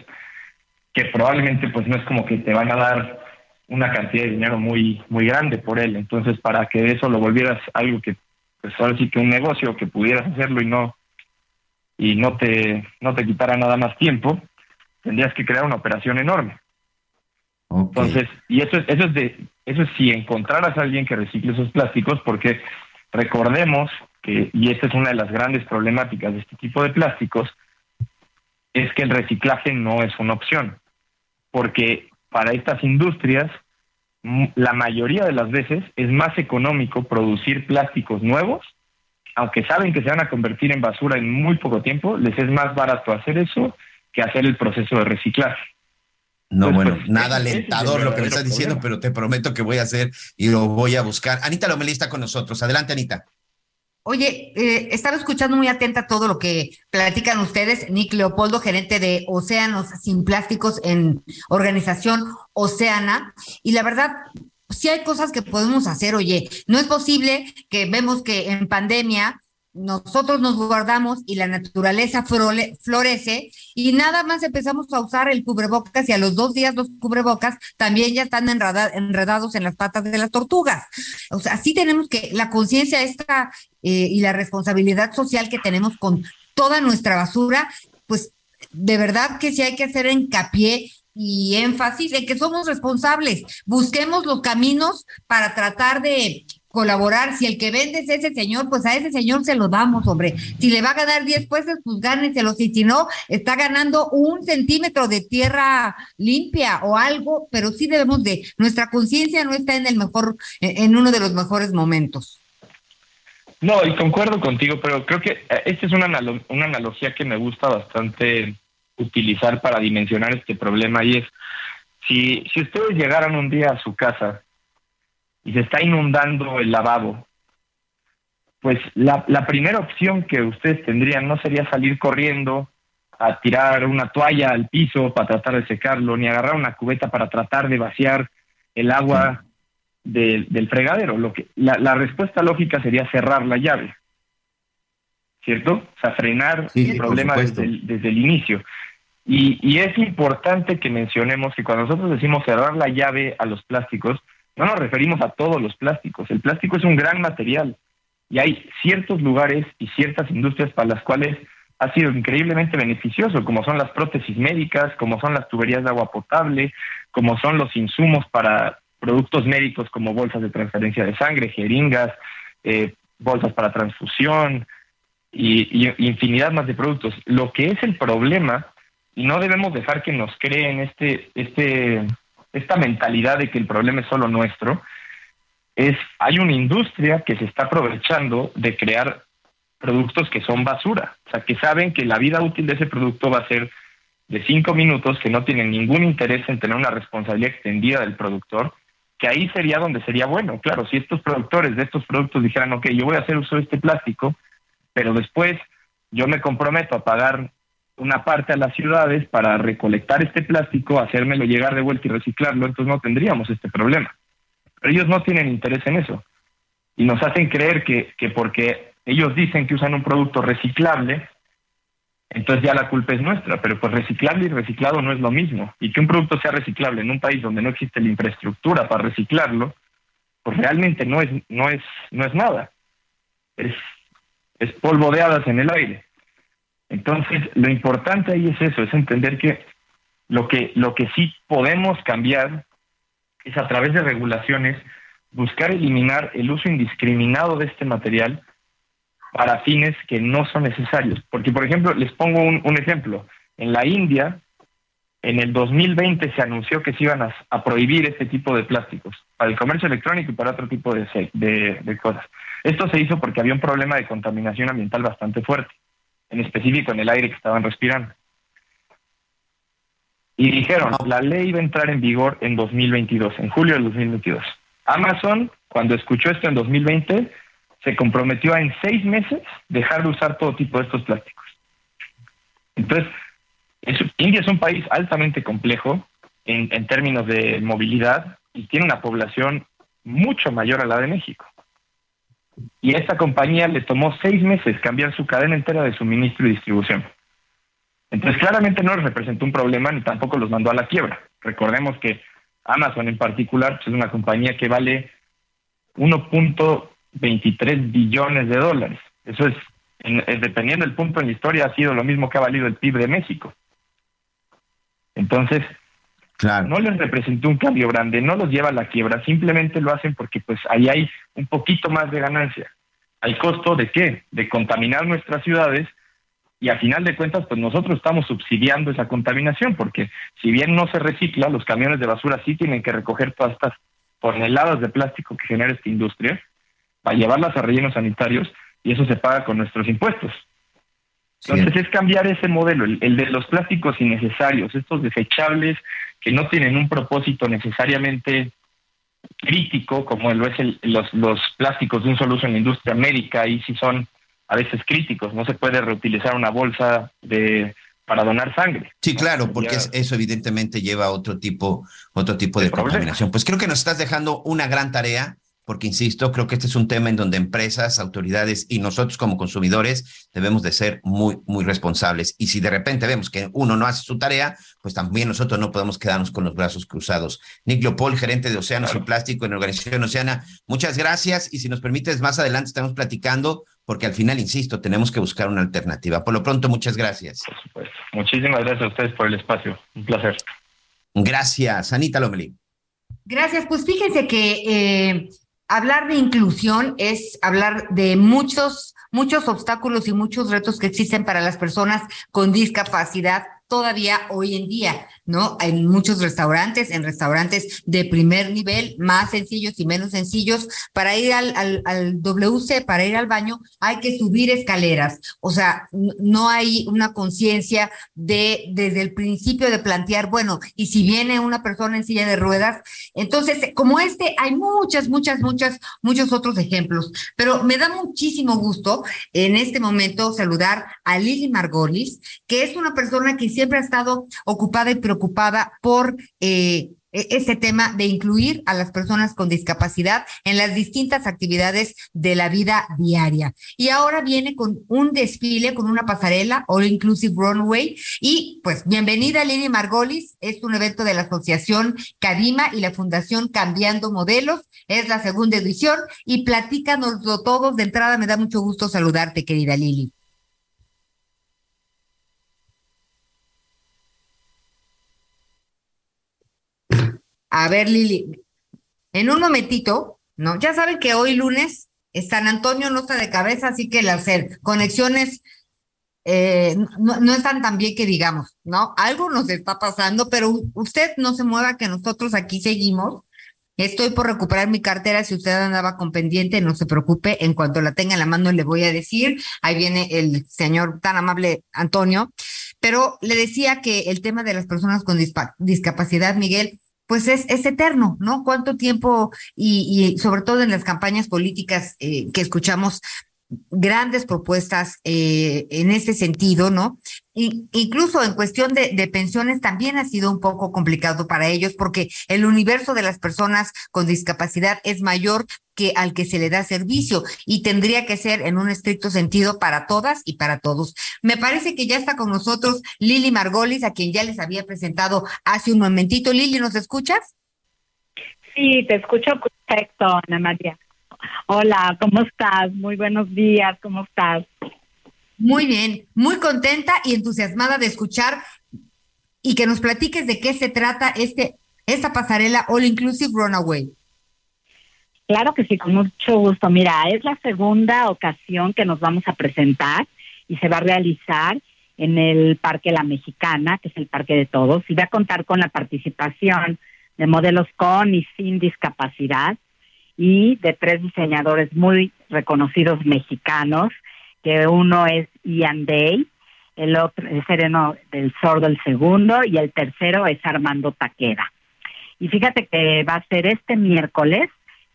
que probablemente pues no es como que te van a dar una cantidad de dinero muy muy grande por él. Entonces, para que eso lo volvieras algo que pues ahora sí que un negocio que pudieras hacerlo y no y no te no te quitara nada más tiempo tendrías que crear una operación enorme okay. entonces y eso es eso es de eso es si encontraras a alguien que recicle esos plásticos porque recordemos que y esta es una de las grandes problemáticas de este tipo de plásticos es que el reciclaje no es una opción porque para estas industrias la mayoría de las veces es más económico producir plásticos nuevos, aunque saben que se van a convertir en basura en muy poco tiempo, les es más barato hacer eso que hacer el proceso de reciclaje. No, pues, bueno, pues, nada alentador lo que me estás diciendo, pero te prometo que voy a hacer y lo voy a buscar. Anita Lomelí está con nosotros. Adelante, Anita. Oye, eh, estaba escuchando muy atenta todo lo que platican ustedes. Nick Leopoldo, gerente de Océanos Sin Plásticos en Organización Oceana. Y la verdad, sí hay cosas que podemos hacer. Oye, no es posible que vemos que en pandemia nosotros nos guardamos y la naturaleza florece y nada más empezamos a usar el cubrebocas y a los dos días los cubrebocas también ya están enredados en las patas de las tortugas. O sea, sí tenemos que, la conciencia esta eh, y la responsabilidad social que tenemos con toda nuestra basura, pues de verdad que sí hay que hacer hincapié y énfasis en que somos responsables. Busquemos los caminos para tratar de colaborar. Si el que vende es ese señor, pues a ese señor se lo damos, hombre. Si le va a ganar 10 pesos, pues gáneselo. Y si no, está ganando un centímetro de tierra limpia o algo, pero sí debemos de, nuestra conciencia no está en el mejor, en uno de los mejores momentos. No, y concuerdo contigo, pero creo que eh, esta es una, una analogía que me gusta bastante utilizar para dimensionar este problema y es, si, si ustedes llegaran un día a su casa y se está inundando el lavabo, pues la, la primera opción que ustedes tendrían no sería salir corriendo a tirar una toalla al piso para tratar de secarlo, ni agarrar una cubeta para tratar de vaciar el agua de, del fregadero. Lo que, la, la, respuesta lógica sería cerrar la llave, ¿cierto? O sea, frenar sí, el problema desde el, desde el inicio. Y, y es importante que mencionemos que cuando nosotros decimos cerrar la llave a los plásticos, no nos referimos a todos los plásticos. El plástico es un gran material y hay ciertos lugares y ciertas industrias para las cuales ha sido increíblemente beneficioso, como son las prótesis médicas, como son las tuberías de agua potable, como son los insumos para productos médicos como bolsas de transferencia de sangre, jeringas, eh, bolsas para transfusión y, y, infinidad más de productos. Lo que es el problema, y no debemos dejar que nos creen este, este esta mentalidad de que el problema es solo nuestro, es hay una industria que se está aprovechando de crear productos que son basura, o sea, que saben que la vida útil de ese producto va a ser de cinco minutos, que no tienen ningún interés en tener una responsabilidad extendida del productor, que ahí sería donde sería bueno. Claro, si estos productores de estos productos dijeran, ok, yo voy a hacer uso de este plástico, pero después yo me comprometo a pagar una parte a las ciudades para recolectar este plástico, hacérmelo llegar de vuelta y reciclarlo, entonces no tendríamos este problema. Pero ellos no tienen interés en eso. Y nos hacen creer que, que porque ellos dicen que usan un producto reciclable, entonces ya la culpa es nuestra, pero pues reciclable y reciclado no es lo mismo. Y que un producto sea reciclable en un país donde no existe la infraestructura para reciclarlo, pues realmente no es, no es, no es nada. Es, es polvo de hadas en el aire. Entonces, lo importante ahí es eso, es entender que lo que, lo que sí podemos cambiar es a través de regulaciones buscar eliminar el uso indiscriminado de este material para fines que no son necesarios. Porque, por ejemplo, les pongo un, ejemplo. En la India, en el 2020 se anunció que se iban a, prohibir este tipo de plásticos para el comercio electrónico y para otro tipo de, de, cosas. Esto se hizo porque había un problema de contaminación ambiental bastante fuerte, en específico en el aire que estaban respirando. Y dijeron, la ley iba a entrar en vigor en 2022, en julio del 2022. Amazon, cuando escuchó esto en 2020, se comprometió a en seis meses dejar de usar todo tipo de estos plásticos. Entonces, India es un país altamente complejo en, en términos de movilidad y tiene una población mucho mayor a la de México. Y a esta compañía le tomó seis meses cambiar su cadena entera de suministro y distribución. Entonces, claramente no les representó un problema ni tampoco los mandó a la quiebra. Recordemos que Amazon en particular pues, es una compañía que vale 1. 23 billones de dólares. Eso es, dependiendo del punto en la historia, ha sido lo mismo que ha valido el PIB de México. Entonces, claro. no les representó un cambio grande, no los lleva a la quiebra, simplemente lo hacen porque pues ahí hay un poquito más de ganancia. ¿Al costo de qué? De contaminar nuestras ciudades y a final de cuentas, pues nosotros estamos subsidiando esa contaminación, porque si bien no se recicla, los camiones de basura sí tienen que recoger todas estas toneladas de plástico que genera esta industria, para llevarlas a rellenos sanitarios y eso se paga con nuestros impuestos. Entonces es cambiar ese modelo, el, de los plásticos innecesarios, estos desechables que no tienen un propósito necesariamente crítico, como lo es los, los plásticos de un solo uso en la industria médica, y sí son a veces críticos, no se puede reutilizar una bolsa de para donar sangre. Sí, claro, porque eso evidentemente lleva a otro tipo, otro tipo de, de contaminación. Pues creo que nos estás dejando una gran tarea porque insisto, creo que este es un tema en donde empresas, autoridades y nosotros como consumidores debemos de ser muy, muy responsables. Y si de repente vemos que uno no hace su tarea, pues también nosotros no podemos quedarnos con los brazos cruzados. Nick Leopold, gerente de Océanos y Plástico en la Organización Oceana, muchas gracias y si nos permites, más adelante estamos platicando porque al final, insisto, tenemos que buscar una alternativa. Por lo pronto, muchas gracias. Por supuesto. Muchísimas gracias a ustedes por el espacio. Un placer. Gracias. Anita Lomelí. Gracias. Pues fíjense que... Eh hablar de inclusión es hablar de muchos, muchos obstáculos y muchos retos que existen para las personas con discapacidad todavía hoy en día, ¿no? En muchos restaurantes, en restaurantes de primer nivel, más sencillos y menos sencillos, para ir al, al, WC, para ir al baño, hay que subir escaleras. O sea, no hay una conciencia de desde el principio de plantear, bueno, y si viene una persona en silla de ruedas, entonces, como este, hay muchas, muchas, muchas, muchos otros ejemplos. Pero me da muchísimo gusto en este momento saludar a Lili Margolis, que es una persona que siempre ha estado ocupada y preocupada por eh, e-, este tema de incluir a las personas con discapacidad en las distintas actividades de la vida diaria. Y ahora viene con un desfile, con una pasarela, All Inclusive Runway. Y pues bienvenida Lili Margolis, es un evento de la Asociación Cadima y la Fundación Cambiando Modelos. Es la segunda edición y platícanoslo todos. De entrada me da mucho gusto saludarte, querida Lili. A ver, Lili, en un momentito, ¿no? Ya saben que hoy lunes San Antonio no está de cabeza, así que las conexiones eh, no, están tan bien que digamos, ¿no? Algo nos está pasando, pero usted no se mueva, que nosotros aquí seguimos. Estoy por recuperar mi cartera. Si usted andaba con pendiente, no se preocupe. En cuanto la tenga en la mano, le voy a decir. Ahí viene el señor tan amable Antonio. Pero le decía que el tema de las personas con discapacidad, Miguel, pues es, es eterno, ¿no? ¿Cuánto tiempo y, y, sobre todo en las campañas políticas eh, que escuchamos grandes propuestas eh, en este sentido, ¿no? Incluso en cuestión de, de, pensiones también ha sido un poco complicado para ellos porque el universo de las personas con discapacidad es mayor que al que se le da servicio y tendría que ser en un estricto sentido para todas y para todos. Me parece que ya está con nosotros Lili Margolis, a quien ya les había presentado hace un momentito. Lili, ¿nos escuchas? Sí, te escucho perfecto, Ana María. Hola, ¿cómo estás? Muy buenos días, ¿cómo estás? Muy bien, muy contenta y entusiasmada de escuchar y que nos platiques de qué se trata este esta pasarela All Inclusive Runaway. Claro que sí, con mucho gusto. Mira, es la segunda ocasión que nos vamos a presentar y se va a realizar en el Parque La Mexicana, que es el Parque de Todos, y va a contar con la participación de modelos con y sin discapacidad, y de tres diseñadores muy reconocidos mexicanos, que uno es Ian Day, el otro es Sereno del Sordo el segundo y el tercero es Armando Taqueda. Y fíjate que va a ser este miércoles,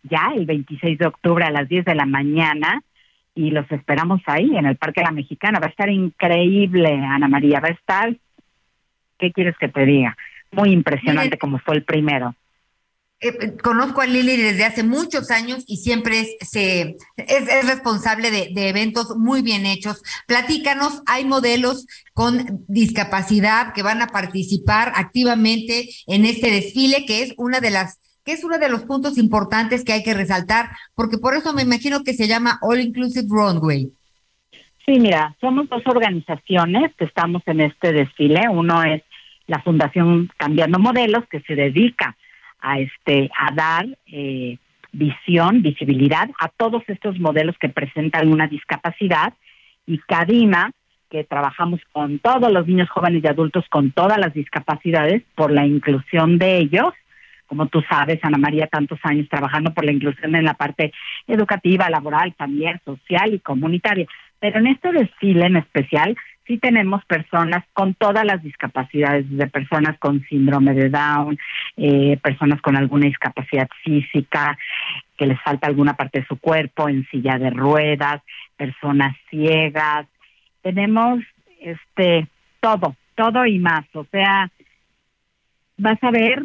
ya el 26 de octubre a las 10 de la mañana, y los esperamos ahí en el Parque La Mexicana. Va a estar increíble, Ana María, va a estar, ¿qué quieres que te diga? Muy impresionante como fue el primero. Eh, conozco a Lili desde hace muchos años y siempre es, se, es, responsable de, de, eventos muy bien hechos. Platícanos, hay modelos con discapacidad que van a participar activamente en este desfile, que es una de las que es uno de los puntos importantes que hay que resaltar, porque por eso me imagino que se llama All Inclusive Runway. Sí, mira, somos dos organizaciones que estamos en este desfile. Uno es la Fundación Cambiando Modelos, que se dedica a este a dar eh, visión, visibilidad a todos estos modelos que presentan una discapacidad y Cadima que trabajamos con todos los niños jóvenes y adultos con todas las discapacidades por la inclusión de ellos como tú sabes, Ana María, tantos años trabajando por la inclusión en la parte educativa, laboral, también social y comunitaria. Pero en este desfile en especial sí tenemos personas con todas las discapacidades, de personas con síndrome de Down, eh, personas con alguna discapacidad física, que les falta alguna parte de su cuerpo, en silla de ruedas, personas ciegas. Tenemos este todo, todo y más. O sea, vas a ver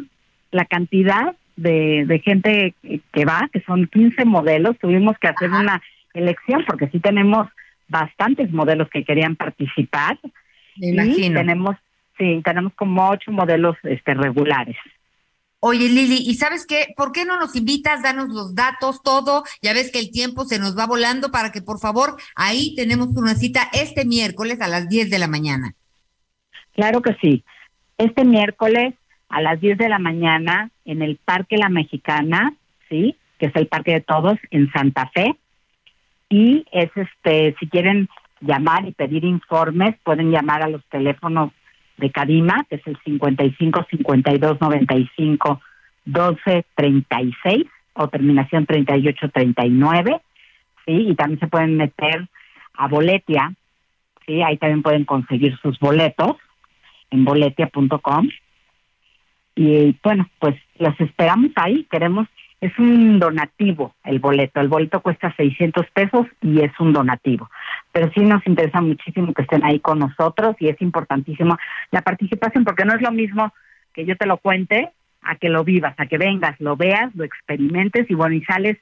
la cantidad de, de gente que va, que son 15 modelos. Tuvimos que hacer una elección porque sí tenemos bastantes modelos que querían participar. Me imagino. tenemos, sí, tenemos como ocho modelos este, regulares. Oye, Lili, ¿y sabes qué? ¿Por qué no nos invitas? Danos los datos, todo. Ya ves que el tiempo se nos va volando para que, por favor, ahí tenemos una cita este miércoles a las 10 de la mañana. Claro que sí. Este miércoles a las 10 de la mañana en el Parque La Mexicana, ¿sí? Que es el Parque de Todos en Santa Fe y es este si quieren llamar y pedir informes pueden llamar a los teléfonos de Cadima que es el 55 52 95 12 36 o terminación 38 39 sí y también se pueden meter a Boletia sí ahí también pueden conseguir sus boletos en boletia.com y bueno pues los esperamos ahí. Queremos es un donativo el boleto. El boleto cuesta 600 pesos y es un donativo. Pero sí nos interesa muchísimo que estén ahí con nosotros y es importantísimo la participación porque no es lo mismo que yo te lo cuente a que lo vivas, a que vengas, lo veas, lo experimentes y bueno, y sales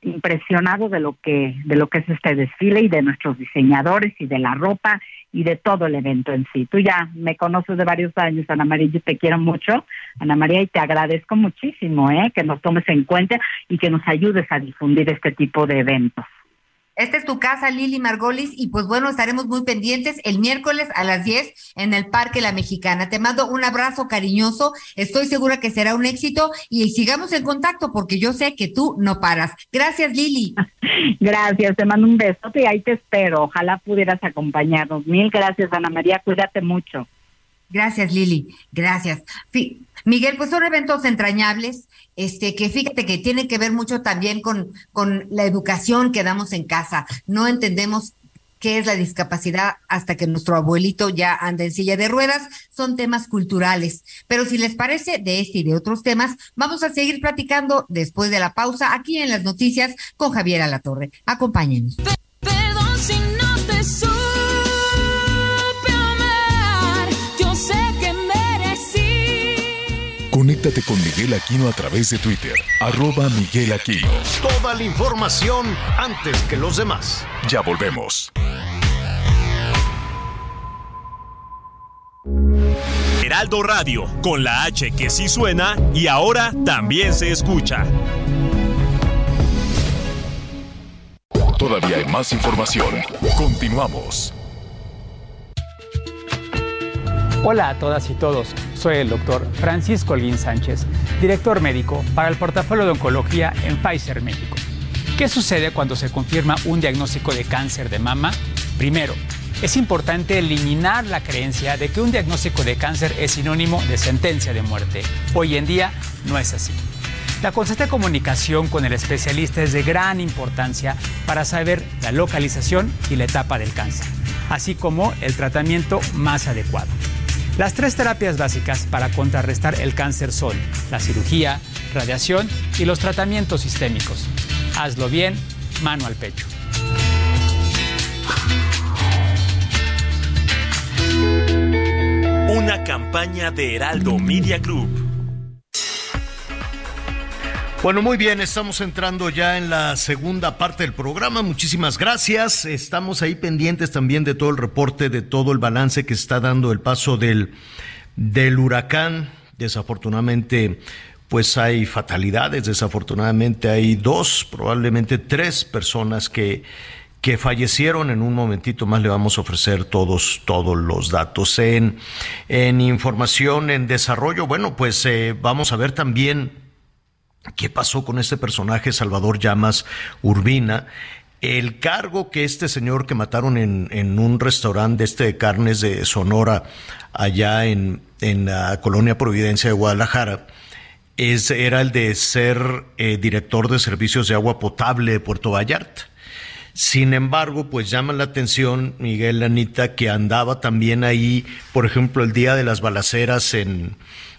impresionado de lo que de lo que es este desfile y de nuestros diseñadores y de la ropa y de todo el evento en sí. Tú ya me conoces de varios años, Ana María, y te quiero mucho, Ana María, y te agradezco muchísimo ¿eh? que nos tomes en cuenta y que nos ayudes a difundir este tipo de eventos. Esta es tu casa, Lili Margolis, y pues bueno, estaremos muy pendientes el miércoles a las 10 en el Parque La Mexicana. Te mando un abrazo cariñoso, estoy segura que será un éxito y sigamos en contacto porque yo sé que tú no paras. Gracias, Lili. Gracias, te mando un beso y ahí te espero. Ojalá pudieras acompañarnos. Mil gracias, Ana María, cuídate mucho. Gracias, Lili. Gracias. Miguel, pues son eventos entrañables, este, que fíjate que tienen que ver mucho también con, con la educación que damos en casa. No entendemos qué es la discapacidad hasta que nuestro abuelito ya anda en silla de ruedas, son temas culturales. Pero si les parece, de este y de otros temas, vamos a seguir platicando después de la pausa aquí en las noticias con Javier Alatorre. Acompáñenos. Conéctate con Miguel Aquino a través de Twitter, arroba Miguel Aquino. Toda la información antes que los demás. Ya volvemos. Heraldo Radio, con la H que sí suena y ahora también se escucha. Todavía hay más información. Continuamos. Hola a todas y todos. Soy el doctor Francisco Olguín Sánchez, director médico para el portafolio de oncología en Pfizer México. ¿Qué sucede cuando se confirma un diagnóstico de cáncer de mama? Primero, es importante eliminar la creencia de que un diagnóstico de cáncer es sinónimo de sentencia de muerte. Hoy en día no es así. La constante comunicación con el especialista es de gran importancia para saber la localización y la etapa del cáncer, así como el tratamiento más adecuado. Las tres terapias básicas para contrarrestar el cáncer son la cirugía, radiación y los tratamientos sistémicos. Hazlo bien, mano al pecho. Una campaña de Heraldo Media Group. Bueno, muy bien, estamos entrando ya en la segunda parte del programa. Muchísimas gracias. Estamos ahí pendientes también de todo el reporte, de todo el balance que está dando el paso del, del huracán. Desafortunadamente, pues hay fatalidades. Desafortunadamente hay dos, probablemente tres personas que, que fallecieron. En un momentito más le vamos a ofrecer todos, todos los datos. En, en información, en desarrollo, bueno, pues eh, vamos a ver también ¿Qué pasó con este personaje, Salvador Llamas Urbina? El cargo que este señor que mataron en, en un restaurante este de carnes de Sonora, allá en, en la colonia Providencia de Guadalajara, es, era el de ser eh, director de servicios de agua potable de Puerto Vallarta. Sin embargo, pues llama la atención, Miguel Anita, que andaba también ahí, por ejemplo, el día de las balaceras en,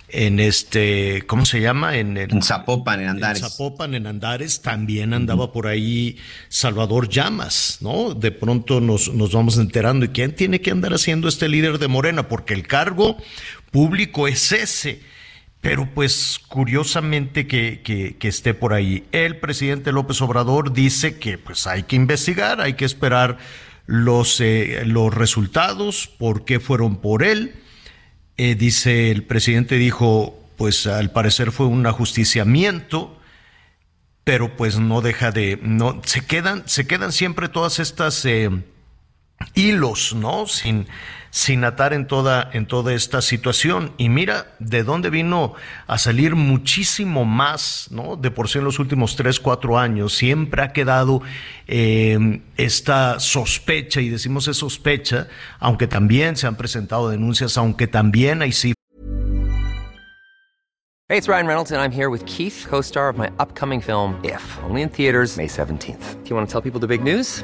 en este, ¿cómo se llama? En, el, en Zapopan, en Andares. En Zapopan, en Andares, también andaba por ahí Salvador Llamas, ¿no? De pronto nos, nos vamos enterando. ¿Y quién tiene que andar haciendo este líder de Morena? Porque el cargo público es ese. Pero pues curiosamente que, que, que, esté por ahí. El presidente López Obrador dice que pues hay que investigar, hay que esperar los, eh, los resultados, por qué fueron por él eh, dice el presidente dijo, pues al parecer fue un ajusticiamiento, pero pues no deja de, no, se quedan, se quedan siempre todas estas eh, hilos, ¿no? Sin, sin atar en toda, en toda esta situación. Y mira de dónde vino a salir muchísimo más, ¿no? De por sí en los últimos tres, cuatro años siempre ha quedado eh, esta sospecha, y decimos es sospecha, aunque también se han presentado denuncias, aunque también hay cifras. Hey, it's Ryan Reynolds, and I'm here with Keith, co-star of my upcoming film, If, only in theaters May 17th. Do you want to tell people the big news?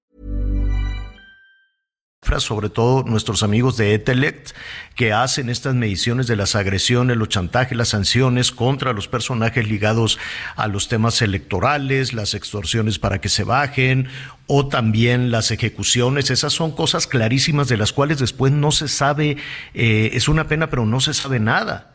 Sobre todo nuestros amigos de Etelect, que hacen estas mediciones de las agresiones, los chantajes, las sanciones contra los personajes ligados a los temas electorales, las extorsiones para que se bajen o también las ejecuciones. Esas son cosas clarísimas de las cuales después no se sabe, eh, es una pena, pero no se sabe nada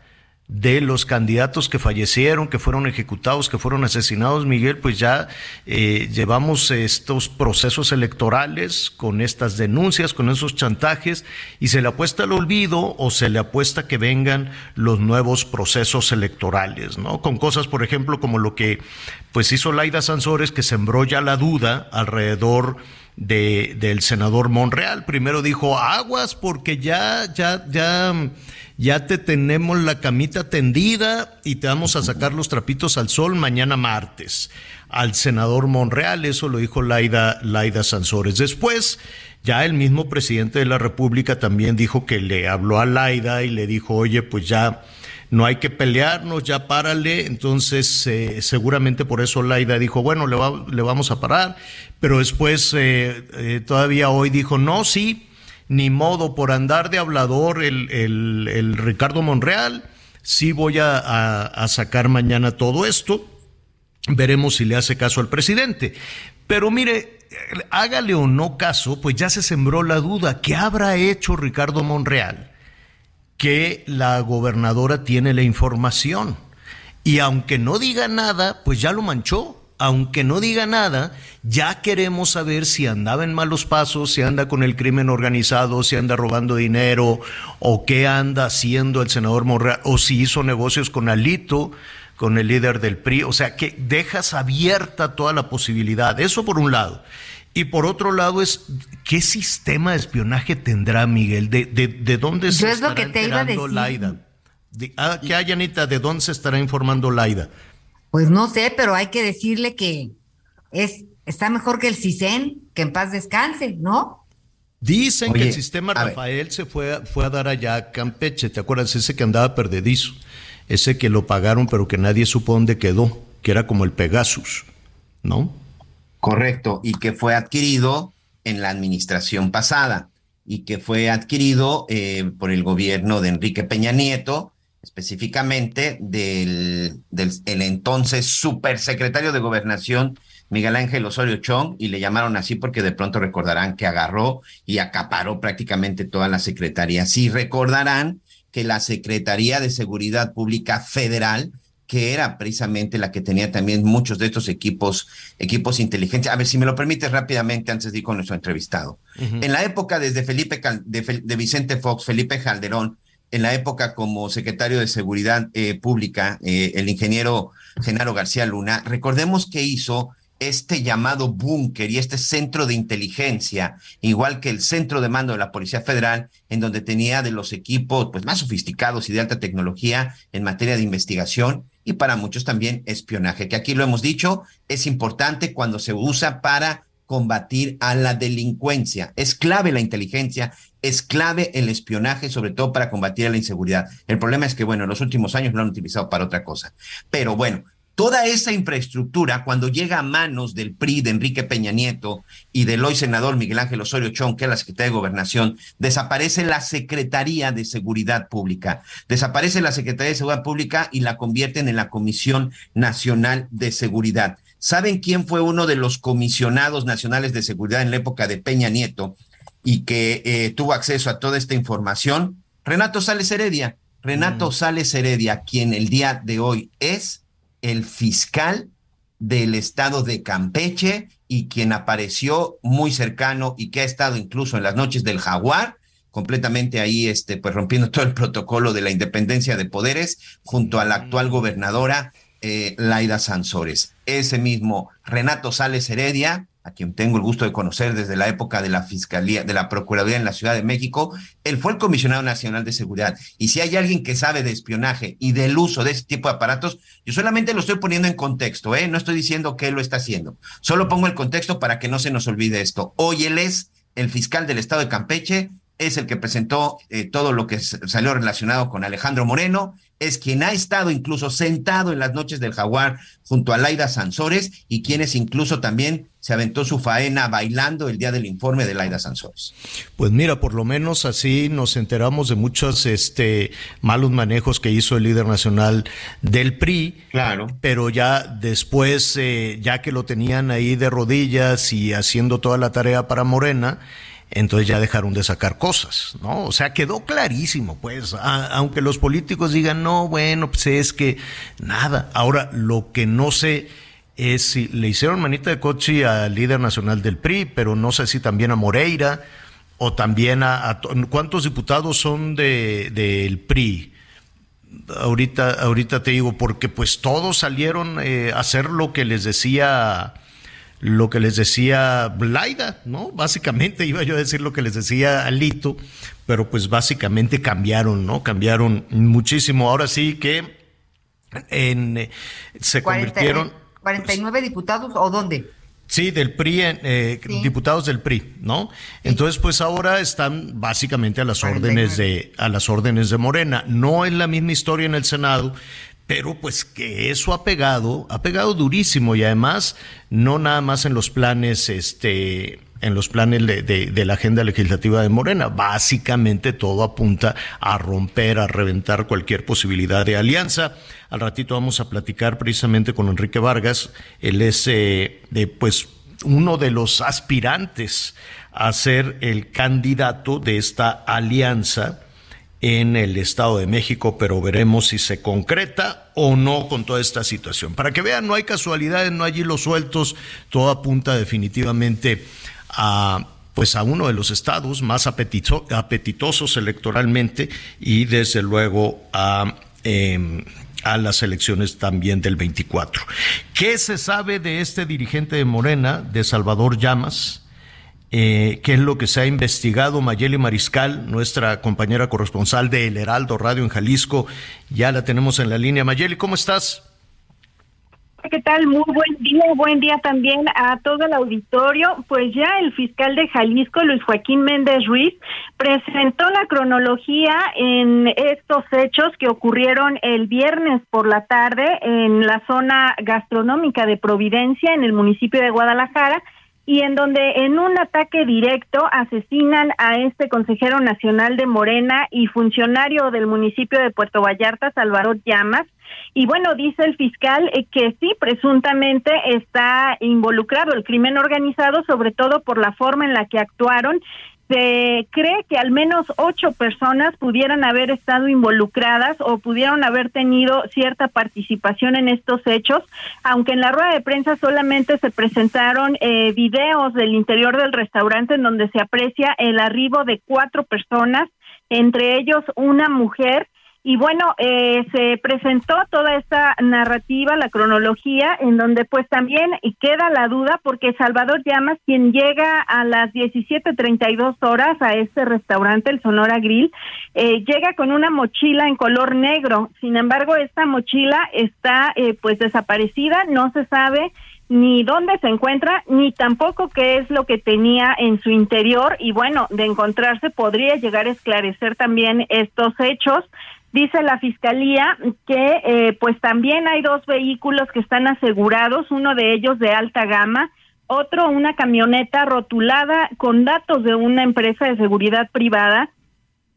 de los candidatos que fallecieron, que fueron ejecutados, que fueron asesinados, Miguel, pues ya eh, llevamos estos procesos electorales con estas denuncias, con esos chantajes, y se le apuesta al olvido o se le apuesta que vengan los nuevos procesos electorales, ¿no? Con cosas, por ejemplo, como lo que pues hizo Laida Sansores, que sembró ya la duda alrededor de, del senador Monreal. Primero dijo aguas porque ya, ya, ya ya te tenemos la camita tendida y te vamos a sacar los trapitos al sol mañana martes. Al senador Monreal, eso lo dijo Laida, Laida Sansores. Después, ya el mismo presidente de la República también dijo que le habló a Laida y le dijo, oye, pues ya no hay que pelearnos, ya párale. Entonces, eh, seguramente por eso Laida dijo, bueno, le, le vamos a parar. Pero después, eh, eh, todavía hoy dijo, no, sí, ni modo, por andar de hablador el, el, Ricardo Monreal, sí voy a, a sacar mañana todo esto. Veremos si le hace caso al presidente. Pero mire, hágale o no caso, pues ya se sembró la duda. ¿Qué habrá hecho Ricardo Monreal? que la gobernadora tiene la información. Y aunque no diga nada, pues ya lo manchó. Aunque no diga nada, ya queremos saber si andaba en malos pasos, si anda con el crimen organizado, si anda robando dinero, o qué anda haciendo el senador Monreal, o si hizo negocios con Alito, con el líder del PRI. O sea, que dejas abierta toda la posibilidad. Eso por un lado. Y por otro lado es, ¿qué sistema de espionaje tendrá Miguel? ¿De, de, dónde se estará que te Laida? ah, ¿Qué hay, Anita? ¿De dónde se estará informando Laida? Pues no sé, pero hay que decirle que es, está mejor que el CISEN, que en paz descanse, ¿no? Dicen que el sistema Rafael se fue, fue a dar allá a Campeche, ¿te acuerdas? Ese que andaba perdedizo, ese que lo pagaron pero que nadie supo dónde quedó, que era como el Pegasus, ¿no? Correcto, y que fue adquirido en la administración pasada y que fue adquirido eh, por el gobierno de Enrique Peña Nieto, específicamente del, del el entonces supersecretario de Gobernación Miguel Ángel Osorio Chong, y le llamaron así porque de pronto recordarán que agarró y acaparó prácticamente toda la secretaría. Sí recordarán que la Secretaría de Seguridad Pública Federal que era precisamente la que tenía también muchos de estos equipos, equipos inteligentes. A ver, si me lo permites rápidamente antes de ir con nuestro entrevistado. En la época desde Felipe, de, Vicente Fox, Felipe Calderón, en la época como secretario de Seguridad eh, Pública, eh, el ingeniero Genaro García Luna, recordemos que hizo este llamado búnker y este centro de inteligencia, igual que el centro de mando de la Policía Federal, en donde tenía de los equipos pues, más sofisticados y de alta tecnología en materia de investigación y para muchos también espionaje, que aquí lo hemos dicho, es importante cuando se usa para combatir a la delincuencia. Es clave la inteligencia, es clave el espionaje, sobre todo para combatir la inseguridad. El problema es que, bueno, en los últimos años lo han utilizado para otra cosa. Pero bueno, toda esa infraestructura, cuando llega a manos del PRI de Enrique Peña Nieto y del hoy senador Miguel Ángel Osorio Chong, que es la Secretaría de Gobernación, desaparece la Secretaría de Seguridad Pública. Desaparece la Secretaría de Seguridad Pública y la convierten en la Comisión Nacional de Seguridad. ¿Saben quién fue uno de los comisionados nacionales de seguridad en la época de Peña Nieto y que eh, tuvo acceso a toda esta información? Renato Sales Heredia. Renato mm. Sales Heredia, quien el día de hoy es el fiscal del estado de Campeche y quien apareció muy cercano y que ha estado incluso en las noches del jaguar, completamente ahí, este, pues rompiendo todo el protocolo de la independencia de poderes, junto a la actual gobernadora eh, Laida Sansores. Ese mismo Renato Sales Heredia, a quien tengo el gusto de conocer desde la época de la Fiscalía, de la Procuraduría en la Ciudad de México, él fue el comisionado nacional de seguridad. Y si hay alguien que sabe de espionaje y del uso de ese tipo de aparatos, yo solamente lo estoy poniendo en contexto, ¿eh? no estoy diciendo que él lo está haciendo. Solo pongo el contexto para que no se nos olvide esto. Hoy él es el fiscal del estado de Campeche, es el que presentó eh, todo lo que salió relacionado con Alejandro Moreno es quien ha estado incluso sentado en las noches del jaguar junto a Laida Sansores y quienes incluso también se aventó su faena bailando el día del informe de Laida Sansores. Pues mira, por lo menos así nos enteramos de muchos este, malos manejos que hizo el líder nacional del PRI. Claro. Pero ya después, eh, ya que lo tenían ahí de rodillas y haciendo toda la tarea para Morena, entonces ya dejaron de sacar cosas, ¿no? O sea, quedó clarísimo, pues, aunque los políticos digan, no, bueno, pues es que nada. Ahora, lo que no sé es si le hicieron manita de coche al líder nacional del PRI, pero no sé si también a Moreira o también a, cuántos diputados son de del PRI. Ahorita, ahorita te digo, porque pues todos salieron eh, a hacer lo que les decía lo que les decía Blaida, ¿no? Básicamente iba yo a decir lo que les decía Alito, pero pues básicamente cambiaron, ¿no? Cambiaron muchísimo. Ahora sí que en, eh, se convirtieron... ¿49 diputados o dónde? Sí, del PRI, eh, diputados del PRI, ¿no? Entonces, pues ahora están básicamente a las órdenes de a las órdenes de Morena. No es la misma historia en el Senado, pero pues que eso ha pegado, ha pegado durísimo y además no nada más en los planes, este, en los planes de, de, la agenda legislativa de Morena. Básicamente todo apunta a romper, a reventar cualquier posibilidad de alianza. Al ratito vamos a platicar precisamente con Enrique Vargas. Él es eh, de, pues, uno de los aspirantes a ser el candidato de esta alianza en el Estado de México, pero veremos si se concreta o no con toda esta situación. Para que vean, no hay casualidades, no hay hilos sueltos, todo apunta definitivamente a pues a uno de los estados más apetitosos electoralmente y desde luego a em, a las elecciones también del 24. ¿Qué se sabe de este dirigente de Morena, de Salvador Llamas? Eh, ¿Qué es lo que se ha investigado? Mayeli Mariscal, nuestra compañera corresponsal de El Heraldo Radio en Jalisco, ya la tenemos en la línea. Mayeli, ¿cómo estás? ¿qué tal? Muy buen día, buen día también a todo el auditorio. Pues ya el fiscal de Jalisco, Luis Joaquín Méndez Ruiz, presentó la cronología en estos hechos que ocurrieron el viernes por la tarde en la zona gastronómica de Providencia, en el municipio de Guadalajara, y en donde en un ataque directo asesinan a este consejero nacional de Morena y funcionario del municipio de Puerto Vallarta, Salvador Llamas, y bueno, dice el fiscal eh, que sí, presuntamente está involucrado el crimen organizado, sobre todo por la forma en la que actuaron se cree que al menos ocho personas pudieran haber estado involucradas o pudieron haber tenido cierta participación en estos hechos, aunque en la rueda de prensa solamente se presentaron eh, videos del interior del restaurante en donde se aprecia el arribo de cuatro personas, entre ellos una mujer y bueno, eh, se presentó toda esta narrativa, la cronología, en donde pues también queda la duda porque Salvador Llamas, quien llega a las 17.32 horas a este restaurante, el Sonora Grill, eh, llega con una mochila en color negro. Sin embargo, esta mochila está eh, pues desaparecida, no se sabe ni dónde se encuentra, ni tampoco qué es lo que tenía en su interior y bueno, de encontrarse podría llegar a esclarecer también estos hechos. Dice la fiscalía que eh, pues también hay dos vehículos que están asegurados, uno de ellos de alta gama, otro una camioneta rotulada con datos de una empresa de seguridad privada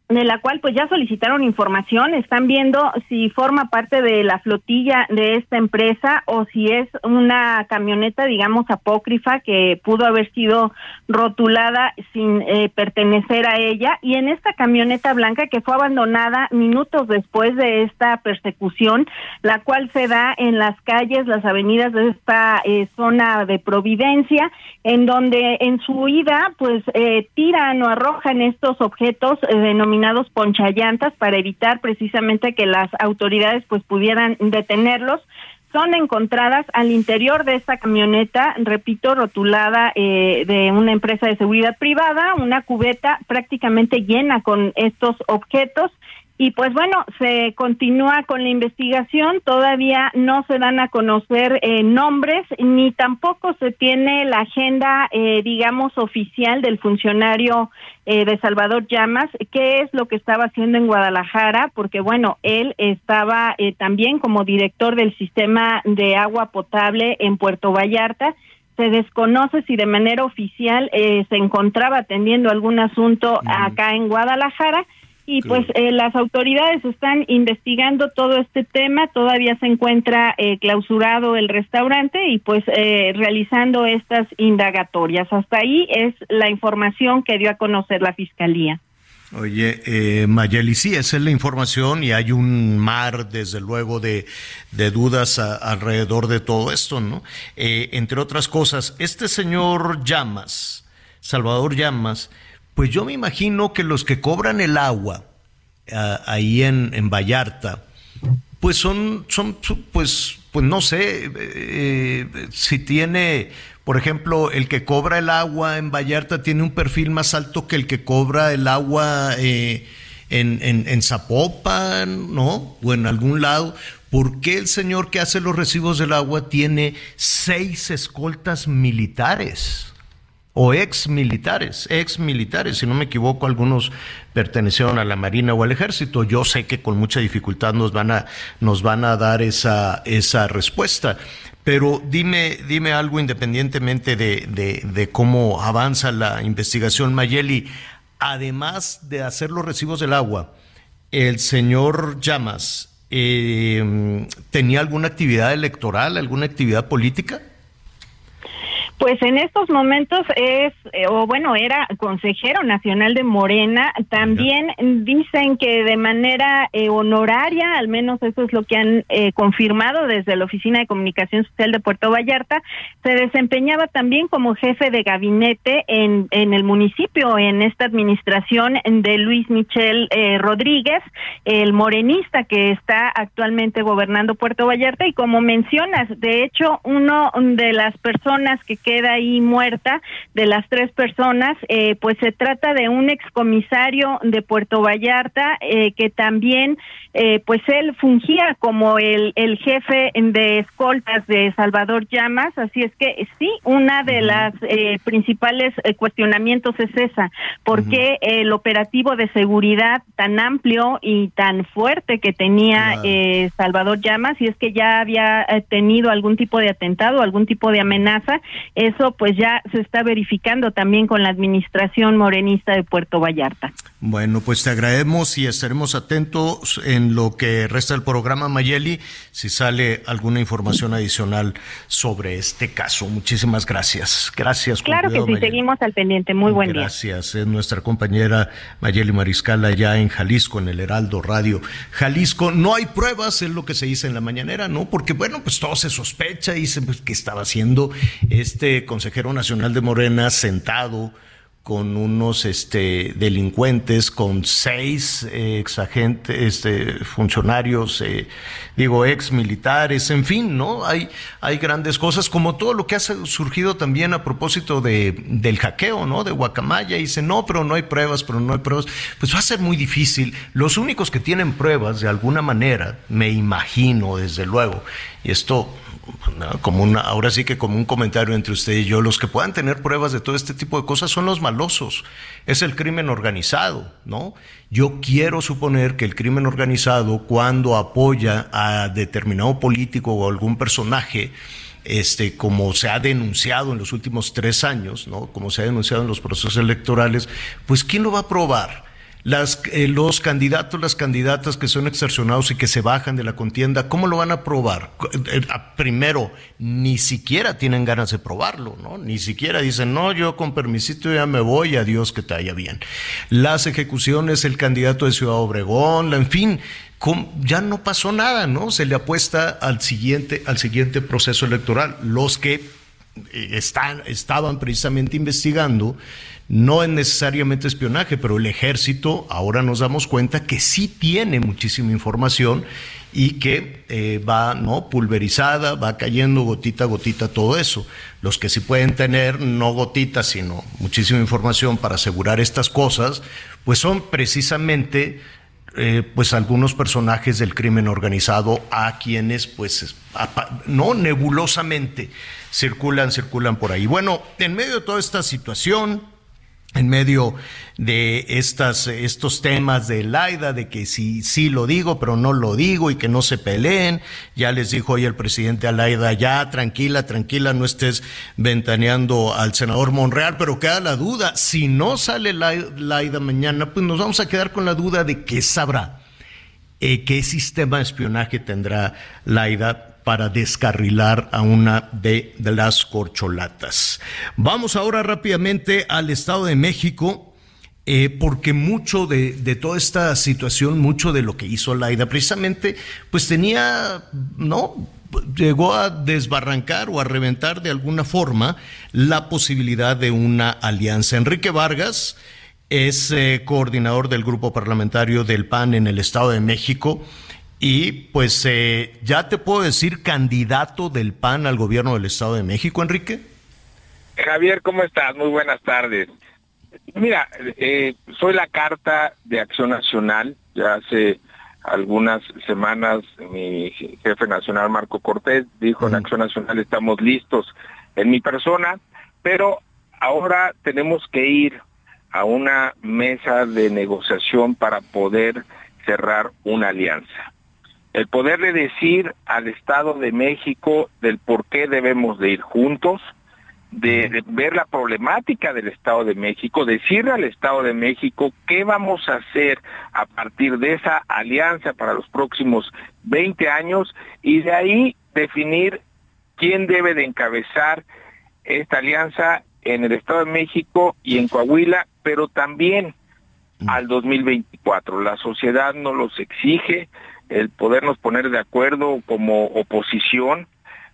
de la cual pues ya solicitaron información, están viendo si forma parte de la flotilla de esta empresa o si es una camioneta, digamos, apócrifa que pudo haber sido rotulada sin eh, pertenecer a ella. Y en esta camioneta blanca que fue abandonada minutos después de esta persecución, la cual se da en las calles, las avenidas de esta eh, zona de Providencia, en donde en su huida pues eh, tiran o arrojan estos objetos denominados denominados ponchallantas para evitar precisamente que las autoridades pues pudieran detenerlos. Son encontradas al interior de esta camioneta, repito, rotulada eh, de una empresa de seguridad privada, una cubeta prácticamente llena con estos objetos y pues bueno, se continúa con la investigación, todavía no se dan a conocer eh, nombres, ni tampoco se tiene la agenda, eh, digamos, oficial del funcionario eh, de Salvador Llamas, qué es lo que estaba haciendo en Guadalajara, porque bueno, él estaba también como director del sistema de agua potable en Puerto Vallarta, se desconoce si de manera oficial se encontraba atendiendo algún asunto acá en Guadalajara, y pues eh, las autoridades están investigando todo este tema, todavía se encuentra eh, clausurado el restaurante y pues eh, realizando estas indagatorias. Hasta ahí es la información que dio a conocer la Fiscalía. Oye, eh, Mayeli, sí, esa es la información y hay un mar, desde luego, de, de dudas alrededor de todo esto, ¿no? entre otras cosas, este señor Llamas, Salvador Llamas, pues yo me imagino que los que cobran el agua ahí en, en, Vallarta, pues son, son pues, pues no sé, eh, si tiene, por ejemplo, el que cobra el agua en Vallarta tiene un perfil más alto que el que cobra el agua eh, en, en, en Zapopan, ¿no? O en algún lado, ¿por qué el señor que hace los recibos del agua tiene seis escoltas militares? O ex militares, ex militares, si no me equivoco, algunos pertenecieron a la Marina o al Ejército. Yo sé que con mucha dificultad nos van a, nos van a dar esa, esa respuesta. Pero dime, dime algo independientemente de, de, cómo avanza la investigación, Mayeli. Además de hacer los recibos del agua, el señor Llamas eh, tenía alguna actividad electoral, alguna actividad política? Pues en estos momentos es, eh, o bueno, era consejero nacional de Morena. También dicen que de manera eh, honoraria, al menos eso es lo que han eh, confirmado desde la Oficina de Comunicación Social de Puerto Vallarta, se desempeñaba también como jefe de gabinete en, en el municipio, en esta administración de Luis Michel Rodríguez, el morenista que está actualmente gobernando Puerto Vallarta. Y como mencionas, de hecho, uno de las personas que queda ahí muerta de las tres personas, eh, pues se trata de un excomisario de Puerto Vallarta eh, que también, eh, pues él fungía como el, el jefe de escoltas de Salvador Llamas, así es que sí, una de las principales cuestionamientos es esa, porque el operativo de seguridad tan amplio y tan fuerte que tenía Salvador Llamas, y es que ya había tenido algún tipo de atentado, algún tipo de amenaza, eso pues ya se está verificando también con la administración morenista de Puerto Vallarta. Bueno, pues te agradecemos y estaremos atentos en lo que resta del programa Mayeli, si sale alguna información adicional sobre este caso. Muchísimas gracias. Gracias. Claro que sí, seguimos al pendiente. Muy buen día. Gracias. Es nuestra compañera Mayeli Mariscal allá en Jalisco, en el Heraldo Radio. Jalisco, no hay pruebas, es lo que se dice en la mañanera, ¿no? Porque bueno, pues todo se sospecha y se, pues, que estaba haciendo este consejero nacional de Morena sentado con unos este, delincuentes, con seis eh, ex agentes, este, funcionarios, eh, digo, ex militares, en fin, ¿no? Hay, hay grandes cosas, como todo lo que ha surgido también a propósito de, del hackeo, ¿no? De Guacamaya, y dice, no, pero no hay pruebas, pero no hay pruebas. Pues va a ser muy difícil. Los únicos que tienen pruebas, de alguna manera, me imagino, desde luego, y esto como una, ahora sí que como un comentario entre usted y yo, los que puedan tener pruebas de todo este tipo de cosas son los es el crimen organizado, ¿no? Yo quiero suponer que el crimen organizado cuando apoya a determinado político o algún personaje, este, como se ha denunciado en los últimos tres años, ¿no? Como se ha denunciado en los procesos electorales, pues ¿quién lo va a probar? Las, eh, los candidatos, las candidatas que son extorsionados y que se bajan de la contienda, ¿cómo lo van a probar? Eh, primero, ni siquiera tienen ganas de probarlo, ¿no? Ni siquiera dicen, no, yo con permisito ya me voy, adiós, que te haya bien. Las ejecuciones, el candidato de Ciudad Obregón, en fin, ya no pasó nada, ¿no? Se le apuesta al siguiente, al siguiente proceso electoral. Los que eh, están, estaban precisamente investigando no es necesariamente espionaje, pero el ejército ahora nos damos cuenta que sí tiene muchísima información y que eh, va no pulverizada, va cayendo gotita a gotita todo eso. Los que sí pueden tener no gotitas, sino muchísima información para asegurar estas cosas, pues son precisamente eh, pues algunos personajes del crimen organizado a quienes pues no nebulosamente circulan, circulan por ahí. Bueno, en medio de toda esta situación, en medio de estas, estos temas de Laida, de que sí, sí lo digo, pero no lo digo y que no se peleen. Ya les dijo hoy el presidente Alaida, ya tranquila, tranquila, no estés ventaneando al senador Monreal, pero queda la duda, si no sale Laida mañana, pues nos vamos a quedar con la duda de qué sabrá, eh, qué sistema de espionaje tendrá Laida para descarrilar a una de, las corcholatas. Vamos ahora rápidamente al Estado de México. Eh, porque mucho de, toda esta situación, mucho de lo que hizo Laida, precisamente, pues tenía, ¿no? Llegó a desbarrancar o a reventar de alguna forma la posibilidad de una alianza. Enrique Vargas es eh, coordinador del grupo parlamentario del PAN en el Estado de México y pues eh, ya te puedo decir candidato del PAN al gobierno del Estado de México, Enrique. Javier, ¿cómo estás? Muy buenas tardes. Mira, eh, soy la carta de Acción Nacional, ya hace algunas semanas mi jefe nacional Marco Cortés dijo en Acción Nacional estamos listos en mi persona, pero ahora tenemos que ir a una mesa de negociación para poder cerrar una alianza. El poderle decir al Estado de México del por qué debemos de ir juntos, de, ver la problemática del Estado de México, decirle al Estado de México qué vamos a hacer a partir de esa alianza para los próximos 20 años y de ahí definir quién debe de encabezar esta alianza en el Estado de México y en Coahuila, pero también al 2024. La sociedad nos los exige, el podernos poner de acuerdo como oposición.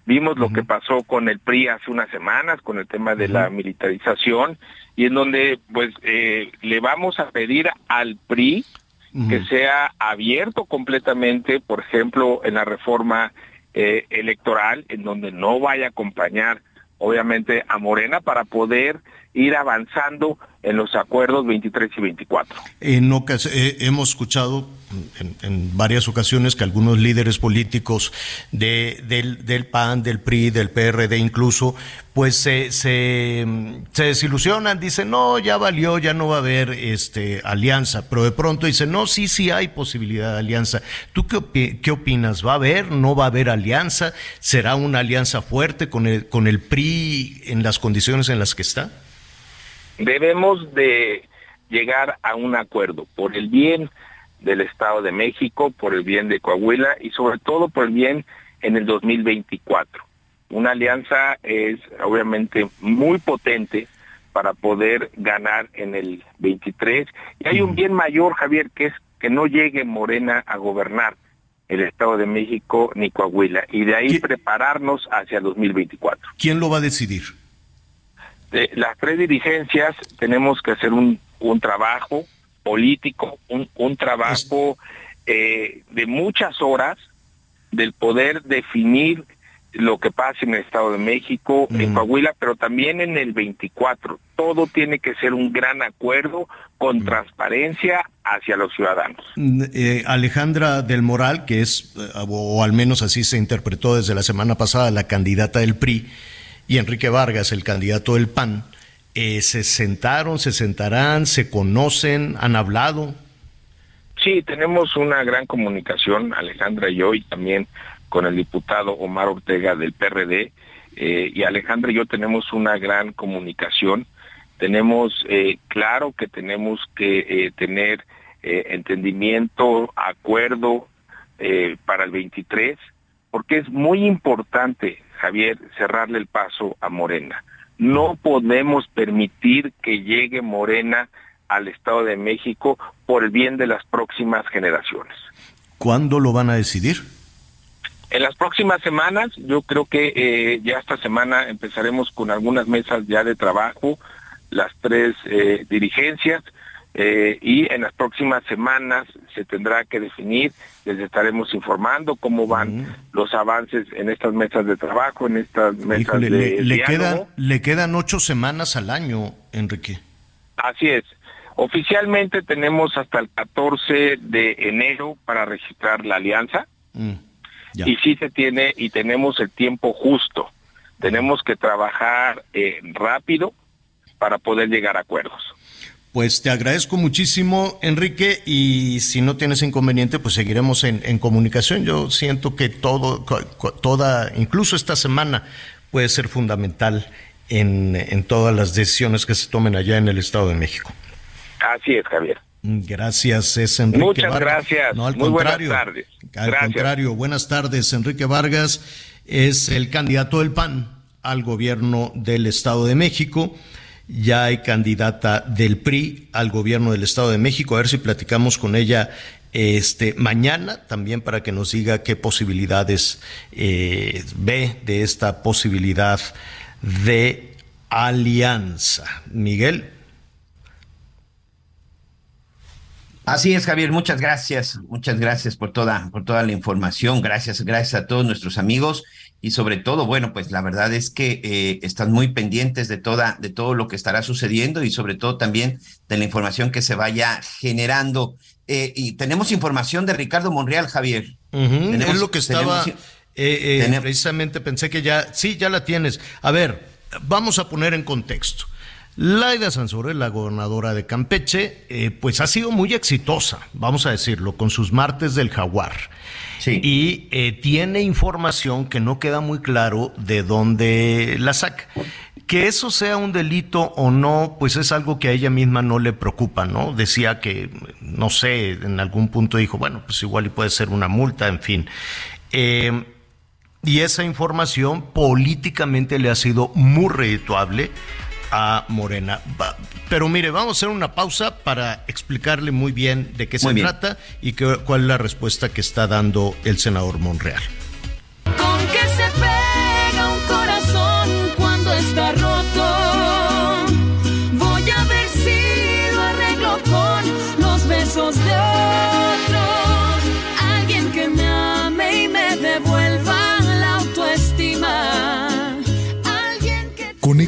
Vimos lo que pasó con el PRI hace unas semanas, con el tema de la militarización, y en donde pues eh, le vamos a pedir al PRI que sea abierto completamente, por ejemplo, en la reforma eh, electoral, en donde no vaya a acompañar obviamente a Morena para poder ir avanzando en los acuerdos 23 y 24. En eh, hemos escuchado en, varias ocasiones que algunos líderes políticos de, del, PAN, del PRI, del PRD incluso, pues se, se, desilusionan, dicen, no, ya valió, ya no va a haber este, alianza, pero de pronto dicen, no, sí, sí hay posibilidad de alianza. ¿Tú qué, qué opinas? ¿Va a haber? ¿No va a haber alianza? ¿Será una alianza fuerte con el, con el PRI en las condiciones en las que está? Debemos de llegar a un acuerdo por el bien del Estado de México, por el bien de Coahuila y sobre todo por el bien en el 2024. Una alianza es obviamente muy potente para poder ganar en el 23 y hay un bien mayor, Javier, que es que no llegue Morena a gobernar el Estado de México ni Coahuila y de ahí prepararnos hacia el 2024. ¿Quién lo va a decidir? De las tres dirigencias tenemos que hacer un, un trabajo político, un, un trabajo eh, de muchas horas del poder definir lo que pasa en el Estado de México, en Coahuila, pero también en el 24. Todo tiene que ser un gran acuerdo con transparencia hacia los ciudadanos. Mm, eh, Alejandra del Moral, que es, eh, o al menos así se interpretó desde la semana pasada, la candidata del PRI, y Enrique Vargas, el candidato del PAN, eh, se sentaron, se sentarán, se conocen, han hablado. Sí, tenemos una gran comunicación, Alejandra y yo, y también con el diputado Omar Ortega del PRD, eh, y Alejandra y yo tenemos una gran comunicación. Tenemos eh, claro que tenemos que tener entendimiento, acuerdo para el 23, porque es muy importante Javier, cerrarle el paso a Morena. No podemos permitir que llegue Morena al Estado de México por el bien de las próximas generaciones. ¿Cuándo lo van a decidir? En las próximas semanas, yo creo que eh, ya esta semana empezaremos con algunas mesas ya de trabajo, las tres eh, dirigencias, eh, y en las próximas semanas se tendrá que definir, les estaremos informando cómo van los avances en estas mesas de trabajo, en estas mesas de le, le quedan, le quedan ocho semanas al año, Enrique. Así es. Oficialmente tenemos hasta el 14 de enero para registrar la alianza. Mm, y sí se tiene y tenemos el tiempo justo. Tenemos que trabajar eh, rápido para poder llegar a acuerdos. Pues te agradezco muchísimo, Enrique, y si no tienes inconveniente, pues seguiremos en, comunicación. Yo siento que todo, toda, incluso esta semana, puede ser fundamental en, todas las decisiones que se tomen allá en el Estado de México. Así es, Javier. Gracias, es Enrique Muchas gracias. No, al Muy contrario. Buenas tardes. Al contrario, buenas tardes. Enrique Vargas es el candidato del PAN al gobierno del Estado de México ya hay candidata del PRI al gobierno del Estado de México. A ver si platicamos con ella este mañana también para que nos diga qué posibilidades eh, ve de esta posibilidad de alianza. Miguel. Así es, Javier, muchas gracias, muchas gracias por toda, por toda la información, gracias, gracias a todos nuestros amigos y sobre todo, bueno, pues la verdad es que eh, están muy pendientes de toda, de todo lo que estará sucediendo y sobre todo también de la información que se vaya generando. Eh, y tenemos información de Ricardo Monreal, Javier. es lo que estaba, eh, precisamente pensé que ya, sí, ya la tienes. A ver, vamos a poner en contexto. Laida Sansores, la gobernadora de Campeche, eh, pues ha sido muy exitosa, vamos a decirlo, con sus martes del jaguar. Y eh, tiene información que no queda muy claro de dónde la saca. Que eso sea un delito o no, pues es algo que a ella misma no le preocupa, ¿no? Decía que, no sé, en algún punto dijo, bueno, pues igual y puede ser una multa, en fin. Eh, y esa información políticamente le ha sido muy redituable a Morena. Pero mire, vamos a hacer una pausa para explicarle muy bien de qué se trata y cuál es la respuesta que está dando el senador Monreal.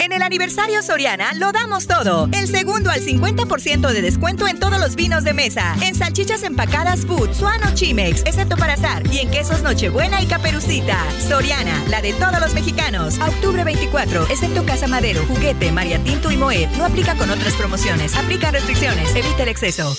En el aniversario Soriana lo damos todo. El segundo al 50% de descuento en todos los vinos de mesa. En salchichas empacadas Food, Suano Chimex, excepto para azar. Y en quesos Nochebuena y Caperucita. Soriana, la de todos los mexicanos. octubre 24, excepto Casa Madero, Juguete, María Tinto y Moet. No aplica con otras promociones. Aplica restricciones. Evita el exceso.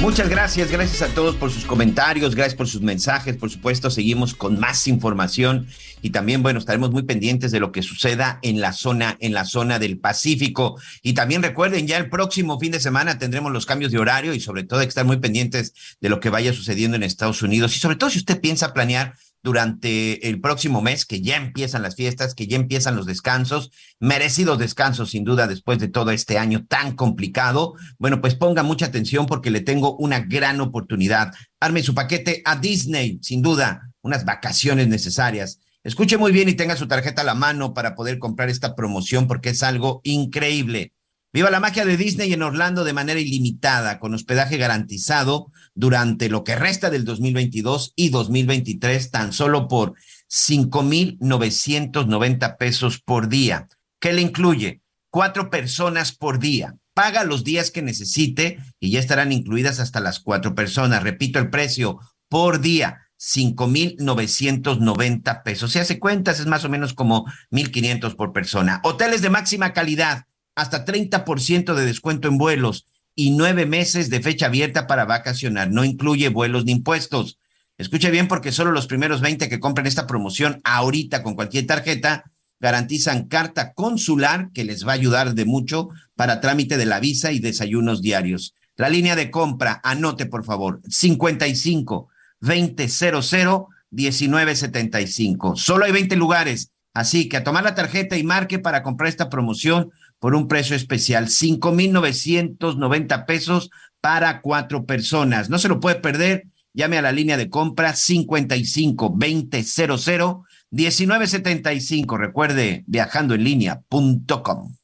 Muchas gracias, gracias a todos por sus comentarios, gracias por sus mensajes, por supuesto, seguimos con más información y también, bueno, estaremos muy pendientes de lo que suceda en la zona, en la zona del Pacífico. Y también recuerden, ya el próximo fin de semana tendremos los cambios de horario y sobre todo hay que estar muy pendientes de lo que vaya sucediendo en Estados Unidos y sobre todo si usted piensa planear durante el próximo mes, que ya empiezan las fiestas, que ya empiezan los descansos, merecidos descansos sin duda después de todo este año tan complicado. Bueno, pues ponga mucha atención porque le tengo una gran oportunidad. Arme su paquete a Disney, sin duda, unas vacaciones necesarias. Escuche muy bien y tenga su tarjeta a la mano para poder comprar esta promoción porque es algo increíble. Viva la magia de Disney en Orlando de manera ilimitada, con hospedaje garantizado durante lo que resta del 2022 y 2023, tan solo por 5,990 pesos por día. ¿Qué le incluye? Cuatro personas por día. Paga los días que necesite y ya estarán incluidas hasta las cuatro personas. Repito el precio por día. 5,990 pesos. Si hace cuentas, es más o menos como 1,500 por persona. Hoteles de máxima calidad, hasta 30% de descuento en vuelos y nueve meses de fecha abierta para vacacionar. No incluye vuelos ni impuestos. Escuche bien porque solo los primeros 20 que compren esta promoción ahorita con cualquier tarjeta garantizan carta consular que les va a ayudar de mucho para trámite de la visa y desayunos diarios. La línea de compra, anote por favor, 55 2000 1975. Solo hay 20 lugares, así que a tomar la tarjeta y marque para comprar esta promoción por un precio especial, 5,990 pesos para cuatro personas. No se lo puede perder. Llame a la línea de compra 55 2000 1975. Recuerde viajandoenlínea.com.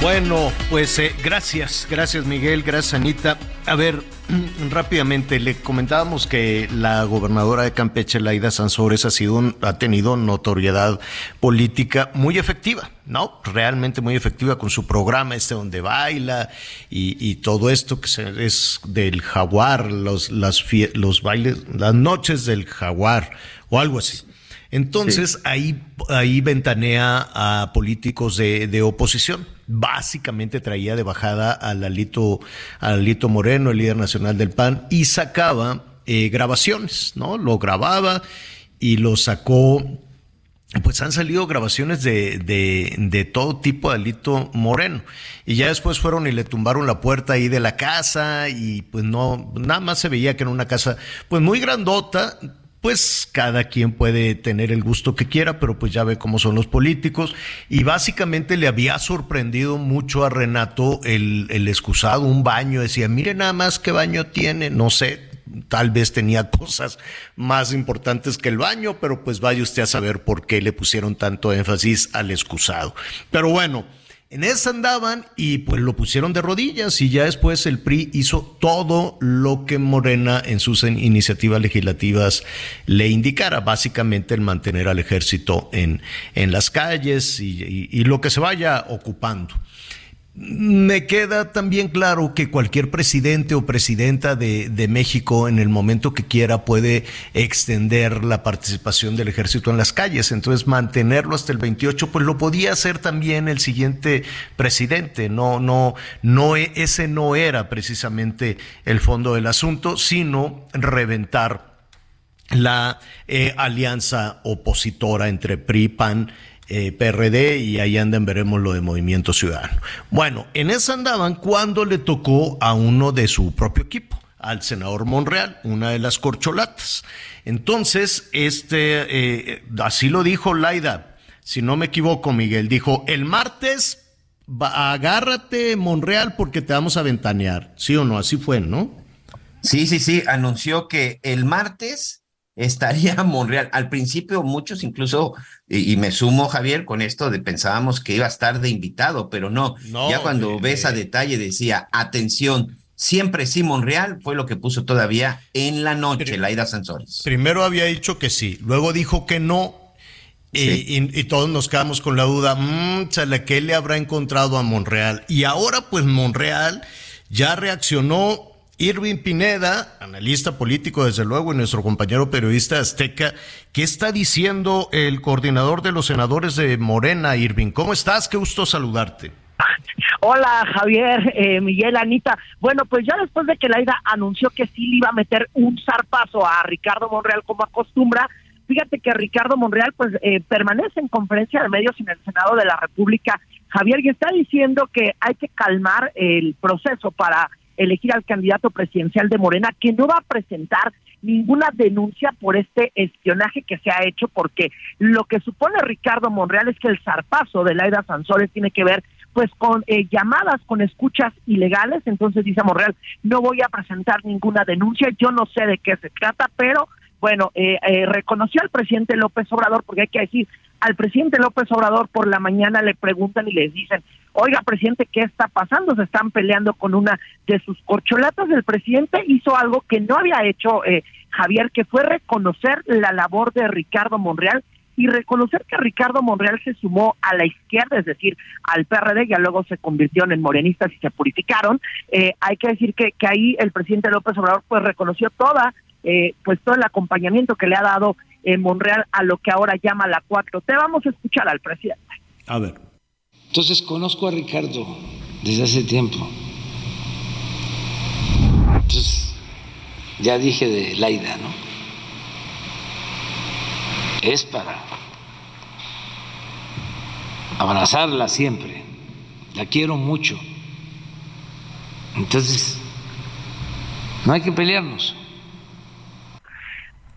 Bueno, pues eh, gracias, gracias Miguel, gracias Anita. A ver, rápidamente, le comentábamos que la gobernadora de Campeche, Laida Sansores, ha, sido ha tenido notoriedad política muy efectiva, ¿no? Realmente muy efectiva con su programa este donde baila y, todo esto que es del jaguar, los, las, los bailes, las noches del jaguar o algo así. Entonces ahí, ahí ventanea a políticos de, de oposición básicamente traía de bajada al Alito, Alito Moreno, el líder nacional del PAN, y sacaba eh, grabaciones, ¿no? Lo grababa y lo sacó pues han salido grabaciones de, de, de, todo tipo de Alito Moreno. Y ya después fueron y le tumbaron la puerta ahí de la casa y pues no, nada más se veía que era una casa pues muy grandota. Pues cada quien puede tener el gusto que quiera, pero pues ya ve cómo son los políticos. Y básicamente le había sorprendido mucho a Renato el, el excusado, un baño. Decía, mire nada más qué baño tiene, no sé, tal vez tenía cosas más importantes que el baño, pero pues vaya usted a saber por qué le pusieron tanto énfasis al excusado. Pero bueno, en esa andaban y pues lo pusieron de rodillas y ya después el PRI hizo todo lo que Morena en sus iniciativas legislativas le indicara, básicamente el mantener al ejército en, en las calles y lo que se vaya ocupando. Me queda también claro que cualquier presidente o presidenta de, de, México en el momento que quiera puede extender la participación del ejército en las calles. Entonces mantenerlo hasta el 28, pues lo podía hacer también el siguiente presidente. No, no, no, e, ese no era precisamente el fondo del asunto, sino reventar la eh, alianza opositora entre PRI, PAN eh, PRD y ahí andan, veremos lo de Movimiento Ciudadano. Bueno, en esa andaban cuando le tocó a uno de su propio equipo, al senador Monreal, una de las corcholatas. Entonces, este, eh, así lo dijo Laida, si no me equivoco, Miguel, dijo, el martes agárrate Monreal porque te vamos a ventanear, ¿sí o no? Así fue, ¿no? Sí, sí, sí, anunció que el martes estaría Monreal. Al principio muchos incluso, y, me sumo Javier con esto, de pensábamos que iba a estar de invitado, pero no. ya cuando ves a detalle decía, atención, siempre sí Monreal fue lo que puso todavía en la noche Laida Sansores. Primero había dicho que sí, luego dijo que no. Y, todos nos quedamos con la duda, mmm, ¿qué le habrá encontrado a Monreal? Y ahora pues Monreal ya reaccionó Irving Pineda, analista político desde luego y nuestro compañero periodista azteca, ¿qué está diciendo el coordinador de los senadores de Morena, Irving? ¿Cómo estás? Qué gusto saludarte. Hola Javier, eh, Miguel, Anita. Bueno, pues ya después de que Laida anunció que sí le iba a meter un zarpazo a Ricardo Monreal como acostumbra, fíjate que Ricardo Monreal pues eh, permanece en conferencia de medios en el Senado de la República, Javier, y está diciendo que hay que calmar el proceso para elegir al candidato presidencial de Morena, que no va a presentar ninguna denuncia por este espionaje que se ha hecho, porque lo que supone Ricardo Monreal es que el zarpazo de Laida Sansores tiene que ver pues con eh, llamadas con escuchas ilegales, entonces dice Monreal, no voy a presentar ninguna denuncia, yo no sé de qué se trata, pero bueno, eh, eh, reconoció al presidente López Obrador, porque hay que decir, al presidente López Obrador por la mañana le preguntan y les dicen, oiga, presidente, ¿qué está pasando? Se están peleando con una de sus corcholatas. El presidente hizo algo que no había hecho eh, Javier, que fue reconocer la labor de Ricardo Monreal y reconocer que Ricardo Monreal se sumó a la izquierda, es decir, al PRD, ya luego se convirtieron en morenistas y se purificaron. Eh, hay que decir que, que ahí el presidente López Obrador pues reconoció toda, eh, pues todo el acompañamiento que le ha dado en Monreal a lo que ahora llama la 4T. Vamos a escuchar al presidente. A ver. Entonces conozco a Ricardo desde hace tiempo. Entonces, ya dije de Laida, ¿no? Es para abrazarla siempre. La quiero mucho. Entonces, no hay que pelearnos.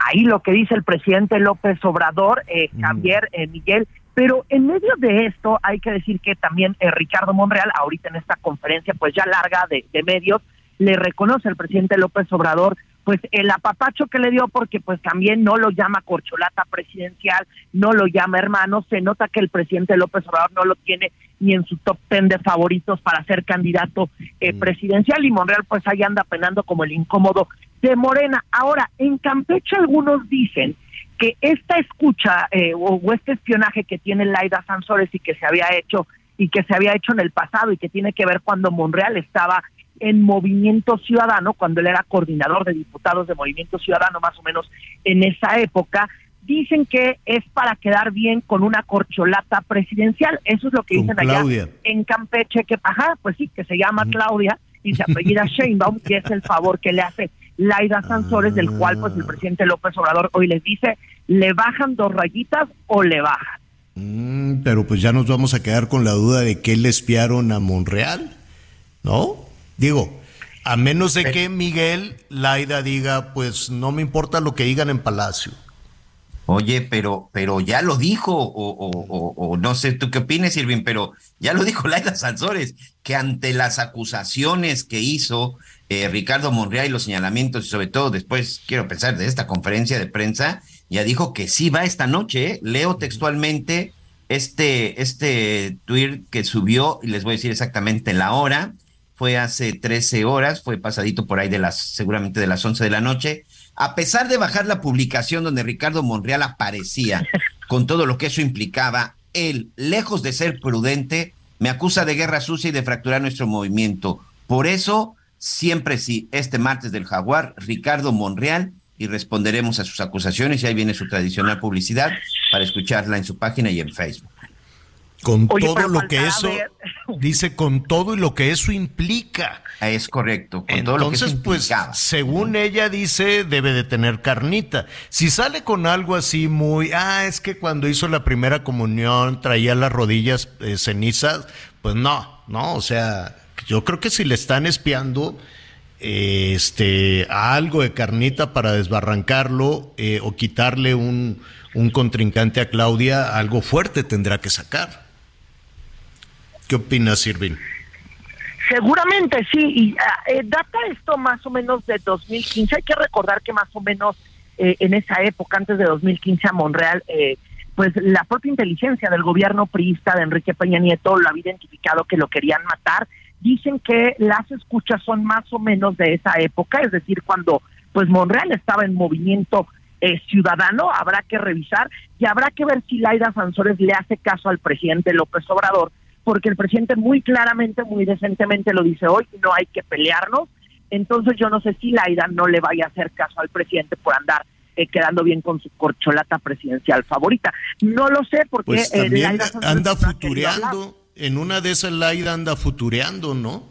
Ahí lo que dice el presidente López Obrador, eh, mm. Javier eh, Miguel, pero en medio de esto hay que decir que también eh, Ricardo Monreal, ahorita en esta conferencia pues ya larga de, medios, le reconoce al presidente López Obrador pues el apapacho que le dio porque pues también no lo llama corcholata presidencial, no lo llama hermano, se nota que el presidente López Obrador no lo tiene ni en su top ten de favoritos para ser candidato eh, mm. presidencial y Monreal pues ahí anda penando como el incómodo de Morena. Ahora, en Campeche algunos dicen que esta escucha eh, o, este espionaje que tiene Laida Sansores y que se había hecho y que se había hecho en el pasado y que tiene que ver cuando Monreal estaba en Movimiento Ciudadano, cuando él era coordinador de diputados de Movimiento Ciudadano, más o menos en esa época, dicen que es para quedar bien con una corcholata presidencial. Eso es lo que dicen allá en Campeche, que, ajá, pues sí, que se llama Claudia y se apellida Sheinbaum, y es el favor que le hace Laida Sansores, del cual pues el presidente López Obrador hoy les dice, ¿le bajan dos rayitas o le bajan? Mm, pero pues ya nos vamos a quedar con la duda de que le espiaron a Monreal, ¿no? Digo, a menos de que Miguel Laida diga, pues no me importa lo que digan en Palacio. Oye, pero, pero ya lo dijo, o, o, o, no sé tú qué opinas, Irving, pero ya lo dijo Laida Sansores, que ante las acusaciones que hizo eh, Ricardo Monreal y los señalamientos, y sobre todo después, quiero pensar, de esta conferencia de prensa, ya dijo que sí va esta noche. ¿eh? Leo textualmente este, este tweet que subió, y les voy a decir exactamente la hora, fue hace 13 horas, fue pasadito por ahí de las, seguramente de las 11 de la noche a pesar de bajar la publicación donde Ricardo Monreal aparecía con todo lo que eso implicaba, él, lejos de ser prudente, me acusa de guerra sucia y de fracturar nuestro movimiento. Por eso, siempre sí, este martes del Jaguar, Ricardo Monreal, y responderemos a sus acusaciones, y ahí viene su tradicional publicidad para escucharla en su página y en Facebook. Con todo lo que eso, dice, con todo y lo que eso implica. Es correcto. Con todo lo que eso pues, según ella dice, debe de tener carnita. Si sale con algo así muy, ah, es que cuando hizo la primera comunión traía las rodillas eh, cenizas, pues no, no, o sea, yo creo que si le están espiando, este, algo de carnita para desbarrancarlo eh, o quitarle un, un contrincante a Claudia, algo fuerte tendrá que sacar. ¿Qué opinas, Irving? Seguramente sí, y ah, eh, data esto más o menos de 2015. Hay que recordar que más o menos eh, en esa época, antes de 2015, a Monreal, eh, pues la propia inteligencia del gobierno priista de Enrique Peña Nieto lo había identificado que lo querían matar. Dicen que las escuchas son más o menos de esa época, es decir, cuando pues Monreal estaba en movimiento ciudadano, habrá que revisar y habrá que ver si Laida Sansores le hace caso al presidente López Obrador porque el presidente muy claramente, muy decentemente lo dice hoy, no hay que pelearnos. Entonces yo no sé si Laida no le vaya a hacer caso al presidente por andar eh, quedando bien con su corcholata presidencial favorita. No lo sé porque pues eh, también anda futureando, en una de esas Laida anda futureando, ¿no?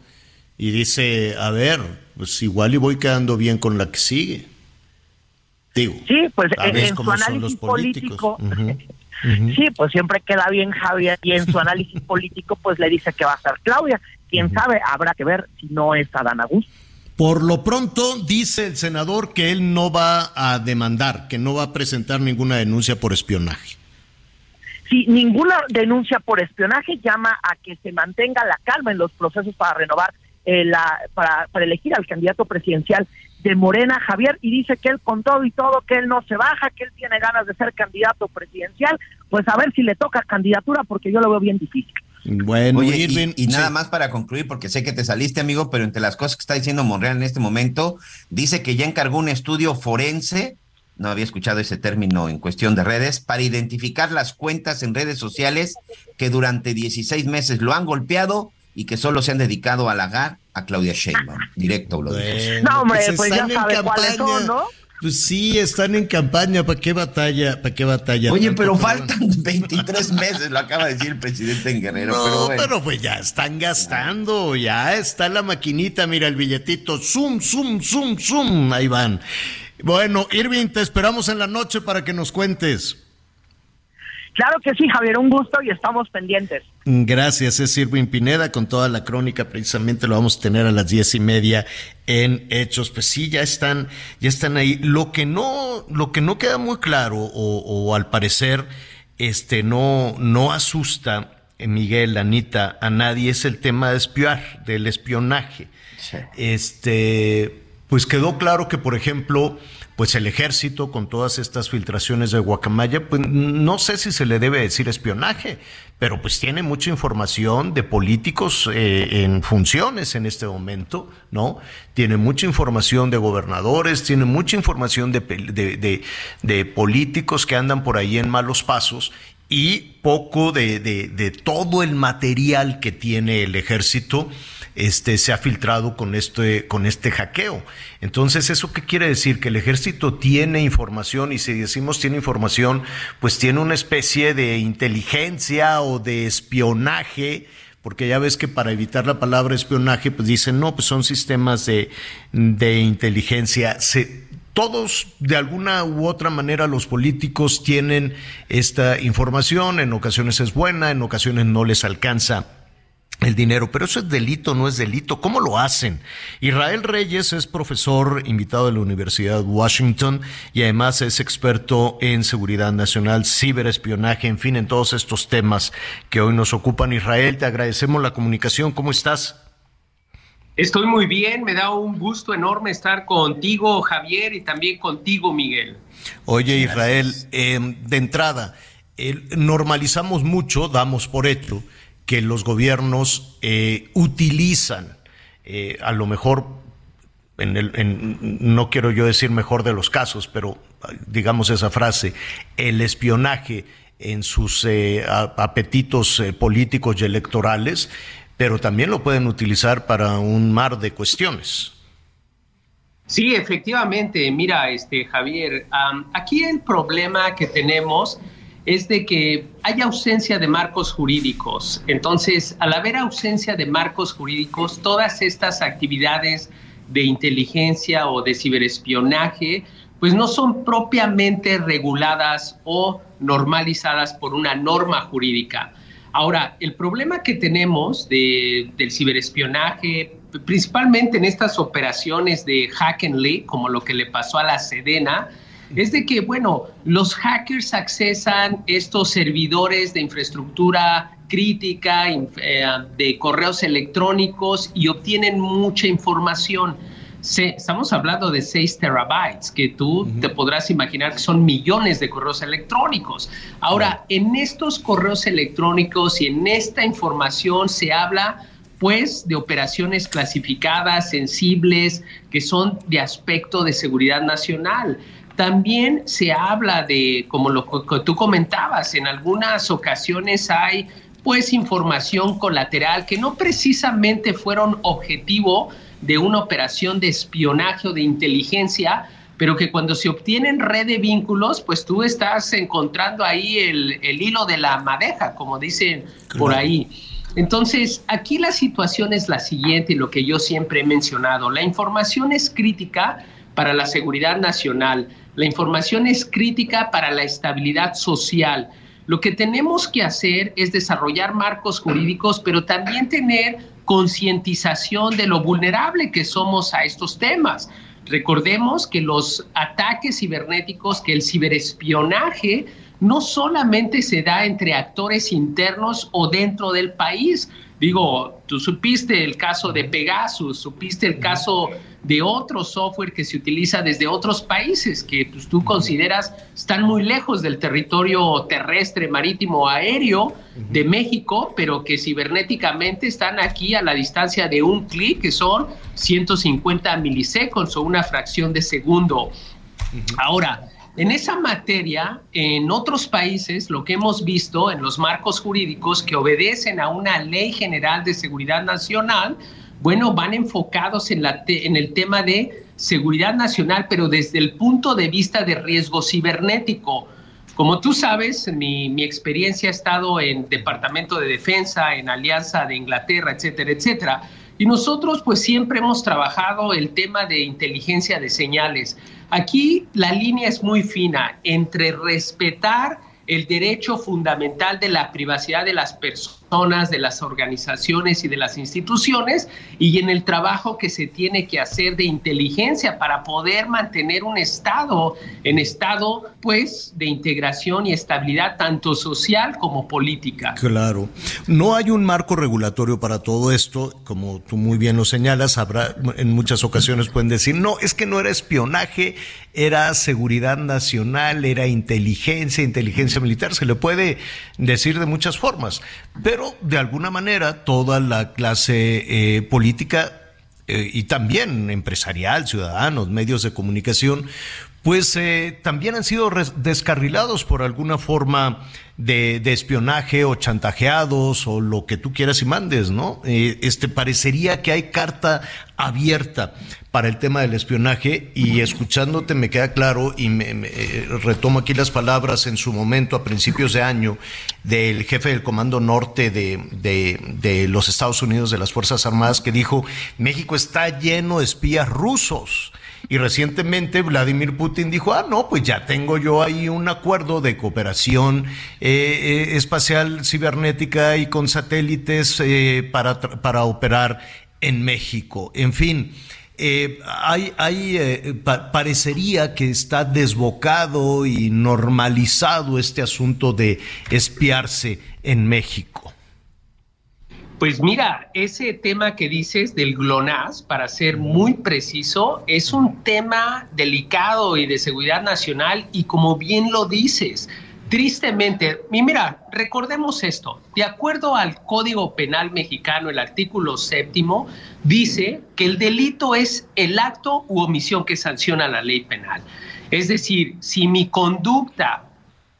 Y dice, a ver, pues igual y voy quedando bien con la que sigue. Digo, sí, pues en, su análisis político, Sí, pues siempre queda bien Javier y en su análisis político pues le dice que va a ser Claudia. Quién sabe, habrá que ver si no es Adán Augusto. Por lo pronto dice el senador que él no va a demandar, que no va a presentar ninguna denuncia por espionaje. Sí, ninguna denuncia por espionaje llama a que se mantenga la calma en los procesos para renovar eh, la, para, para elegir al candidato presidencial de Morena, Javier, y dice que él con todo y todo, que él no se baja, que él tiene ganas de ser candidato presidencial, pues a ver si le toca candidatura, porque yo lo veo bien difícil. Bueno, y, nada más para concluir, porque sé que te saliste, amigo, pero entre las cosas que está diciendo Monreal en este momento, dice que ya encargó un estudio forense, no había escuchado ese término en cuestión de redes, para identificar las cuentas en redes sociales que durante 16 meses lo han golpeado y que solo se han dedicado a halagar a Claudia Sheinbaum. Directo lo No, hombre, pues, pues ya sabe cuáles son, ¿no? Pues sí, están en campaña, ¿para qué batalla? ¿Para qué batalla? Oye, pero faltan 23 meses, lo acaba de decir el presidente en Guerrero. No, pero, bueno. pero pues ya están gastando, ya está la maquinita, mira el billetito, zoom, zoom, zoom, zoom, ahí van. Bueno, Irving, te esperamos en la noche para que nos cuentes. Claro que sí, Javier, un gusto y estamos pendientes. Gracias, es Irving Pineda con toda la crónica, precisamente lo vamos a tener a las diez y media en Hechos. Pues sí, ya están, ya están ahí. Lo que no, lo que no queda muy claro, o, o al parecer, este, no, no asusta, eh, Miguel, Anita, a nadie, es el tema de espiar, del espionaje. Este, pues quedó claro que, por ejemplo, pues el ejército con todas estas filtraciones de Guacamaya, pues no sé si se le debe decir espionaje, pero pues tiene mucha información de políticos eh, en funciones en este momento, ¿no? Tiene mucha información de gobernadores, tiene mucha información de, de, de, políticos que andan por ahí en malos pasos y poco de, de todo el material que tiene el ejército este, se ha filtrado con este, con este hackeo. Entonces, ¿eso qué quiere decir? Que el ejército tiene información y si decimos tiene información, pues tiene una especie de inteligencia o de espionaje porque ya ves que para evitar la palabra espionaje, pues dicen, no, pues son sistemas de, de inteligencia. Todos, de alguna u otra manera, los políticos tienen esta información, en ocasiones es buena, en ocasiones no les alcanza el dinero, pero eso es delito, no es delito. ¿Cómo lo hacen? Israel Reyes es profesor invitado de la Universidad de Washington y además es experto en seguridad nacional, ciberespionaje, en fin, en todos estos temas que hoy nos ocupan. Israel, te agradecemos la comunicación. ¿Cómo estás? Estoy muy bien, me da un gusto enorme estar contigo, Javier, y también contigo, Miguel. Oye, Israel, eh, de entrada, normalizamos mucho, damos por hecho, que los gobiernos eh, utilizan, eh, a lo mejor, en el, no quiero yo decir mejor de los casos, pero digamos esa frase, el espionaje en sus apetitos políticos y electorales, pero también lo pueden utilizar para un mar de cuestiones. Sí, efectivamente. Mira, este Javier, aquí el problema que tenemos es de que hay ausencia de marcos jurídicos. Entonces, al haber ausencia de marcos jurídicos, todas estas actividades de inteligencia o de ciberespionaje, pues no son propiamente reguladas o normalizadas por una norma jurídica. Ahora, el problema que tenemos del ciberespionaje, principalmente en estas operaciones de hack and leak, como lo que le pasó a la Sedena, es de que, bueno, los hackers accesan estos servidores de infraestructura crítica, eh, de correos electrónicos y obtienen mucha información estamos hablando de 6 terabytes, que tú te podrás imaginar que son millones de correos electrónicos. Ahora, en estos correos electrónicos y en esta información se habla pues de operaciones clasificadas, sensibles, que son de aspecto de seguridad nacional. También se habla de, como lo que tú comentabas, en algunas ocasiones hay pues información colateral que no precisamente fueron objetivo de una operación de espionaje o de inteligencia, pero que cuando se obtienen red de vínculos, pues tú estás encontrando ahí el, hilo de la madeja, como dicen por ahí. Entonces, aquí la situación es la siguiente, lo que yo siempre he mencionado. La información es crítica para la seguridad nacional, la información es crítica para la estabilidad social. Lo que tenemos que hacer es desarrollar marcos jurídicos, pero también tener concientización de lo vulnerable que somos a estos temas. Recordemos que los ataques cibernéticos, que el ciberespionaje no solamente se da entre actores internos o dentro del país. Digo, tú supiste el caso de Pegasus, supiste el caso de otro software que se utiliza desde otros países que pues, tú consideras están muy lejos del territorio terrestre, marítimo, aéreo de México, pero que cibernéticamente están aquí a la distancia de un clic, que son 150 milisegundos o una fracción de segundo. Ahora, en esa materia, en otros países, lo que hemos visto en los marcos jurídicos que obedecen a una ley general de seguridad nacional, bueno, van enfocados en, la en el tema de seguridad nacional, pero desde el punto de vista de riesgo cibernético. Como tú sabes, mi, mi, experiencia ha estado en Departamento de Defensa, en Alianza de Inglaterra, etcétera, etcétera. Y nosotros pues siempre hemos trabajado el tema de inteligencia de señales. Aquí la línea es muy fina entre respetar el derecho fundamental de la privacidad de las personas, de las organizaciones y de las instituciones, y en el trabajo que se tiene que hacer de inteligencia para poder mantener un Estado en estado, pues, de integración y estabilidad tanto social como política. Claro. No hay un marco regulatorio para todo esto, como tú muy bien lo señalas, habrá en muchas ocasiones pueden decir, no, es que no era espionaje, era seguridad nacional, era inteligencia, inteligencia militar, se le puede decir de muchas formas, pero de alguna manera toda la clase eh, política eh, y también empresarial, ciudadanos, medios de comunicación, pues eh, también han sido descarrilados por alguna forma de, espionaje o chantajeados o lo que tú quieras y mandes, ¿no? este parecería que hay carta abierta para el tema del espionaje y escuchándote me queda claro y me, eh, retomo aquí las palabras en su momento a principios de año del jefe del Comando Norte de, de, los Estados Unidos de las Fuerzas Armadas que dijo México está lleno de espías rusos Y recientemente Vladimir Putin dijo, ah, no, pues ya tengo yo ahí un acuerdo de cooperación eh, eh, espacial, cibernética y con satélites eh, para, para operar en México. En fin. hay, hay parecería que está desbocado y normalizado este asunto de espiarse en México. Pues mira, ese tema que dices del GLONASS, para ser muy preciso, es un tema delicado y de seguridad nacional y como bien lo dices, tristemente, y mira, recordemos esto, de acuerdo al Código Penal mexicano, el artículo séptimo dice que el delito es el acto u omisión que sanciona la ley penal. Es decir, si mi conducta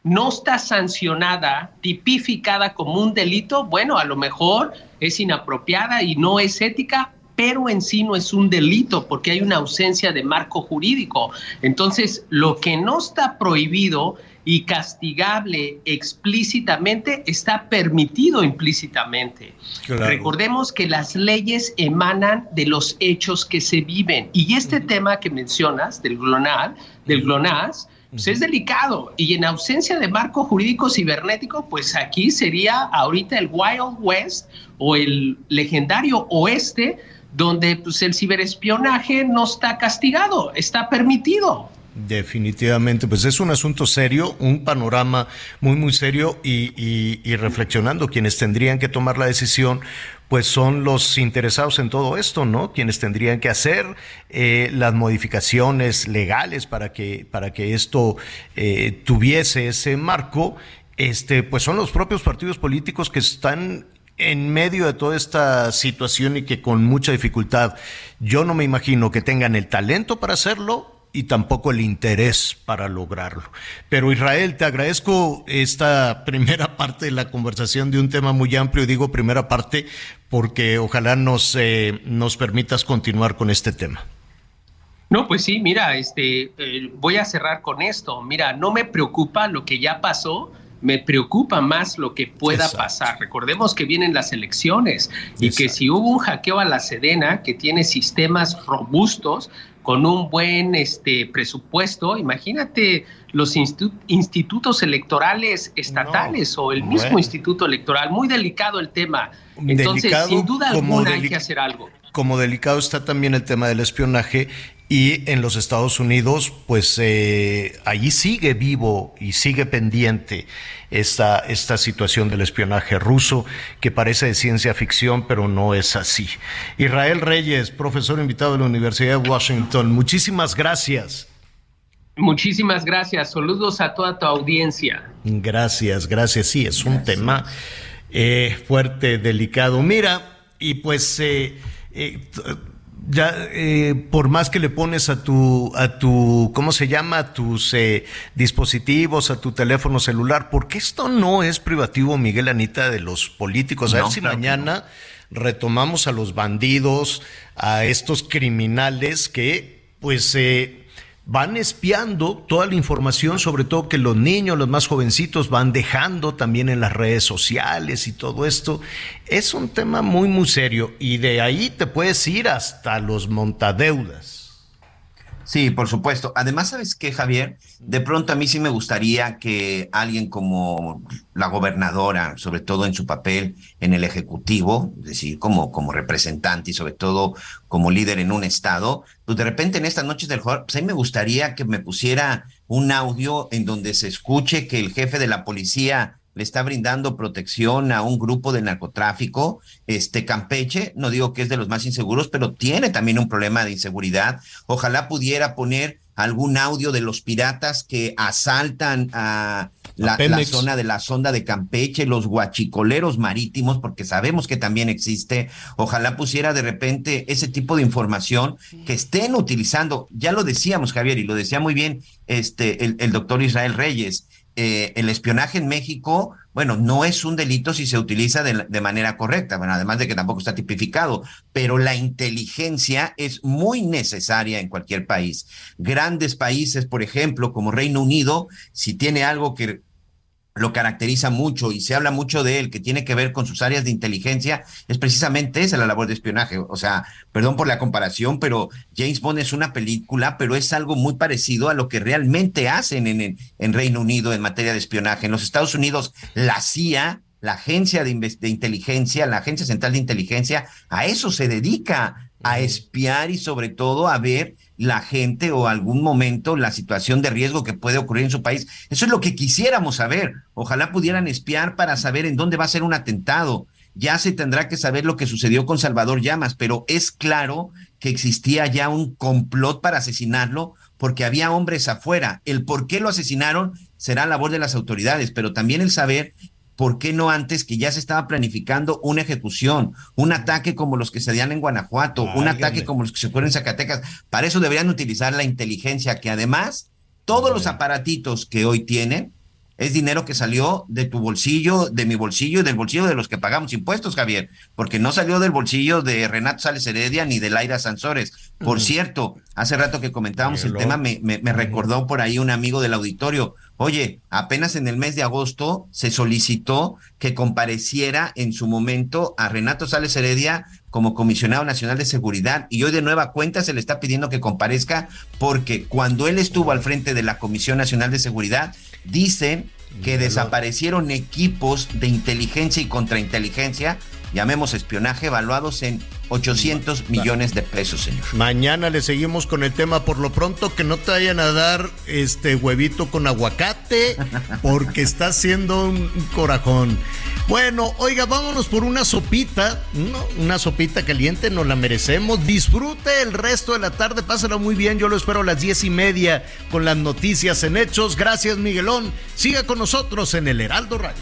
no está sancionada, tipificada como un delito, bueno, a lo mejor es inapropiada y no es ética, pero en sí no es un delito porque hay una ausencia de marco jurídico. Entonces, lo que no está prohibido y castigable explícitamente está permitido implícitamente. Recordemos que las leyes emanan de los hechos que se viven y este tema que mencionas del GLONASS, del GLONASS pues es delicado. Y en ausencia de marco jurídico cibernético, pues aquí sería ahorita el Wild West o el legendario oeste, donde pues el ciberespionaje no está castigado, está permitido. Definitivamente, pues es un asunto serio, un panorama muy, muy serio y, y, reflexionando quienes tendrían que tomar la decisión, pues son los interesados en todo esto, ¿no? Quienes tendrían que hacer eh, las modificaciones legales para que, para que esto eh, tuviese ese marco, este, pues son los propios partidos políticos que están en medio de toda esta situación y que con mucha dificultad, yo no me imagino que tengan el talento para hacerlo y tampoco el interés para lograrlo. Pero Israel, te agradezco esta primera parte de la conversación de un tema muy amplio, digo primera parte porque ojalá nos, eh, nos permitas continuar con este tema. No, pues sí, mira, este, eh, voy a cerrar con esto. Mira, no me preocupa lo que ya pasó, me preocupa más lo que pueda pasar. Recordemos que vienen las elecciones y que si hubo un hackeo a la Sedena que tiene sistemas robustos, con un buen este, presupuesto, imagínate los institutos electorales estatales o el mismo instituto electoral, muy delicado el tema. Entonces, sin duda alguna hay que hacer algo. Como delicado está también el tema del espionaje y en los Estados Unidos, pues eh, allí sigue vivo y sigue pendiente esta, esta situación del espionaje ruso, que parece de ciencia ficción, pero no es así. Israel Reyes, profesor invitado de la Universidad de Washington, muchísimas gracias. Muchísimas gracias. Saludos a toda tu audiencia. Gracias, gracias. Sí, es un tema eh, fuerte, delicado. Mira, y pues eh, ya eh, por más que le pones a tu a tu cómo se llama a tus eh, dispositivos a tu teléfono celular porque esto no es privativo Miguel Anita de los políticos a ver si mañana retomamos a los bandidos a estos criminales que pues eh, van espiando toda la información, sobre todo que los niños, los más jovencitos, van dejando también en las redes sociales y todo esto. Es un tema muy, muy serio y de ahí te puedes ir hasta los montadeudas. Sí, por supuesto. Además, ¿sabes qué, Javier? De pronto a mí sí me gustaría que alguien como la gobernadora, sobre todo en su papel en el Ejecutivo, es decir, como, como representante y sobre todo como líder en un estado, pues de repente en estas noches del juego, pues a mí me gustaría que me pusiera un audio en donde se escuche que el jefe de la policía le está brindando protección a un grupo de narcotráfico. Este Campeche, no digo que es de los más inseguros, pero tiene también un problema de inseguridad. Ojalá pudiera poner algún audio de los piratas que asaltan a la, zona de la sonda de Campeche, los guachicoleros marítimos, porque sabemos que también existe. Ojalá pusiera de repente ese tipo de información que estén utilizando. Ya lo decíamos, Javier, y lo decía muy bien este el, el doctor Israel Reyes eh, el espionaje en México, bueno, no es un delito si se utiliza de, manera correcta, bueno, además de que tampoco está tipificado, pero la inteligencia es muy necesaria en cualquier país. Grandes países, por ejemplo, como Reino Unido, si tiene algo que lo caracteriza mucho y se habla mucho de él, que tiene que ver con sus áreas de inteligencia, es precisamente esa la labor de espionaje. O sea, perdón por la comparación, pero James Bond es una película, pero es algo muy parecido a lo que realmente hacen en, en, Reino Unido en materia de espionaje. En los Estados Unidos, la CIA, la agencia de, de inteligencia, la agencia central de inteligencia, a eso se dedica, a espiar y sobre todo a ver la gente o algún momento la situación de riesgo que puede ocurrir en su país. Eso es lo que quisiéramos saber. Ojalá pudieran espiar para saber en dónde va a ser un atentado. Ya se tendrá que saber lo que sucedió con Salvador Llamas, pero es claro que existía ya un complot para asesinarlo porque había hombres afuera. El por qué lo asesinaron será labor de las autoridades, pero también el saber ¿por qué no antes que ya se estaba planificando una ejecución, un ataque como los que se dan en Guanajuato, un ataque como los que se ocurren en Zacatecas? Para eso deberían utilizar la inteligencia, que además todos los aparatitos que hoy tienen es dinero que salió de tu bolsillo, de mi bolsillo y del bolsillo de los que pagamos impuestos, Javier, porque no salió del bolsillo de Renato Sales Heredia ni de Laira Sansores. Por cierto, hace rato que comentábamos el tema, me, me, me recordó por ahí un amigo del auditorio. Oye, apenas en el mes de agosto se solicitó que compareciera en su momento a Renato Sales Heredia como comisionado nacional de seguridad y hoy de nueva cuenta se le está pidiendo que comparezca porque cuando él estuvo al frente de la Comisión Nacional de Seguridad, dicen que desaparecieron equipos de inteligencia y contrainteligencia, llamemos espionaje, evaluados en 800 millones de pesos, señor. Mañana le seguimos con el tema. Por lo pronto, que no te vayan a dar este huevito con aguacate, porque está haciendo un corajón. Bueno, oiga, vámonos por una sopita, una sopita caliente, nos la merecemos. Disfrute el resto de la tarde, pásalo muy bien. Yo lo espero a las diez y media con las noticias en hechos. Gracias, Miguelón. Siga con nosotros en el Heraldo Radio.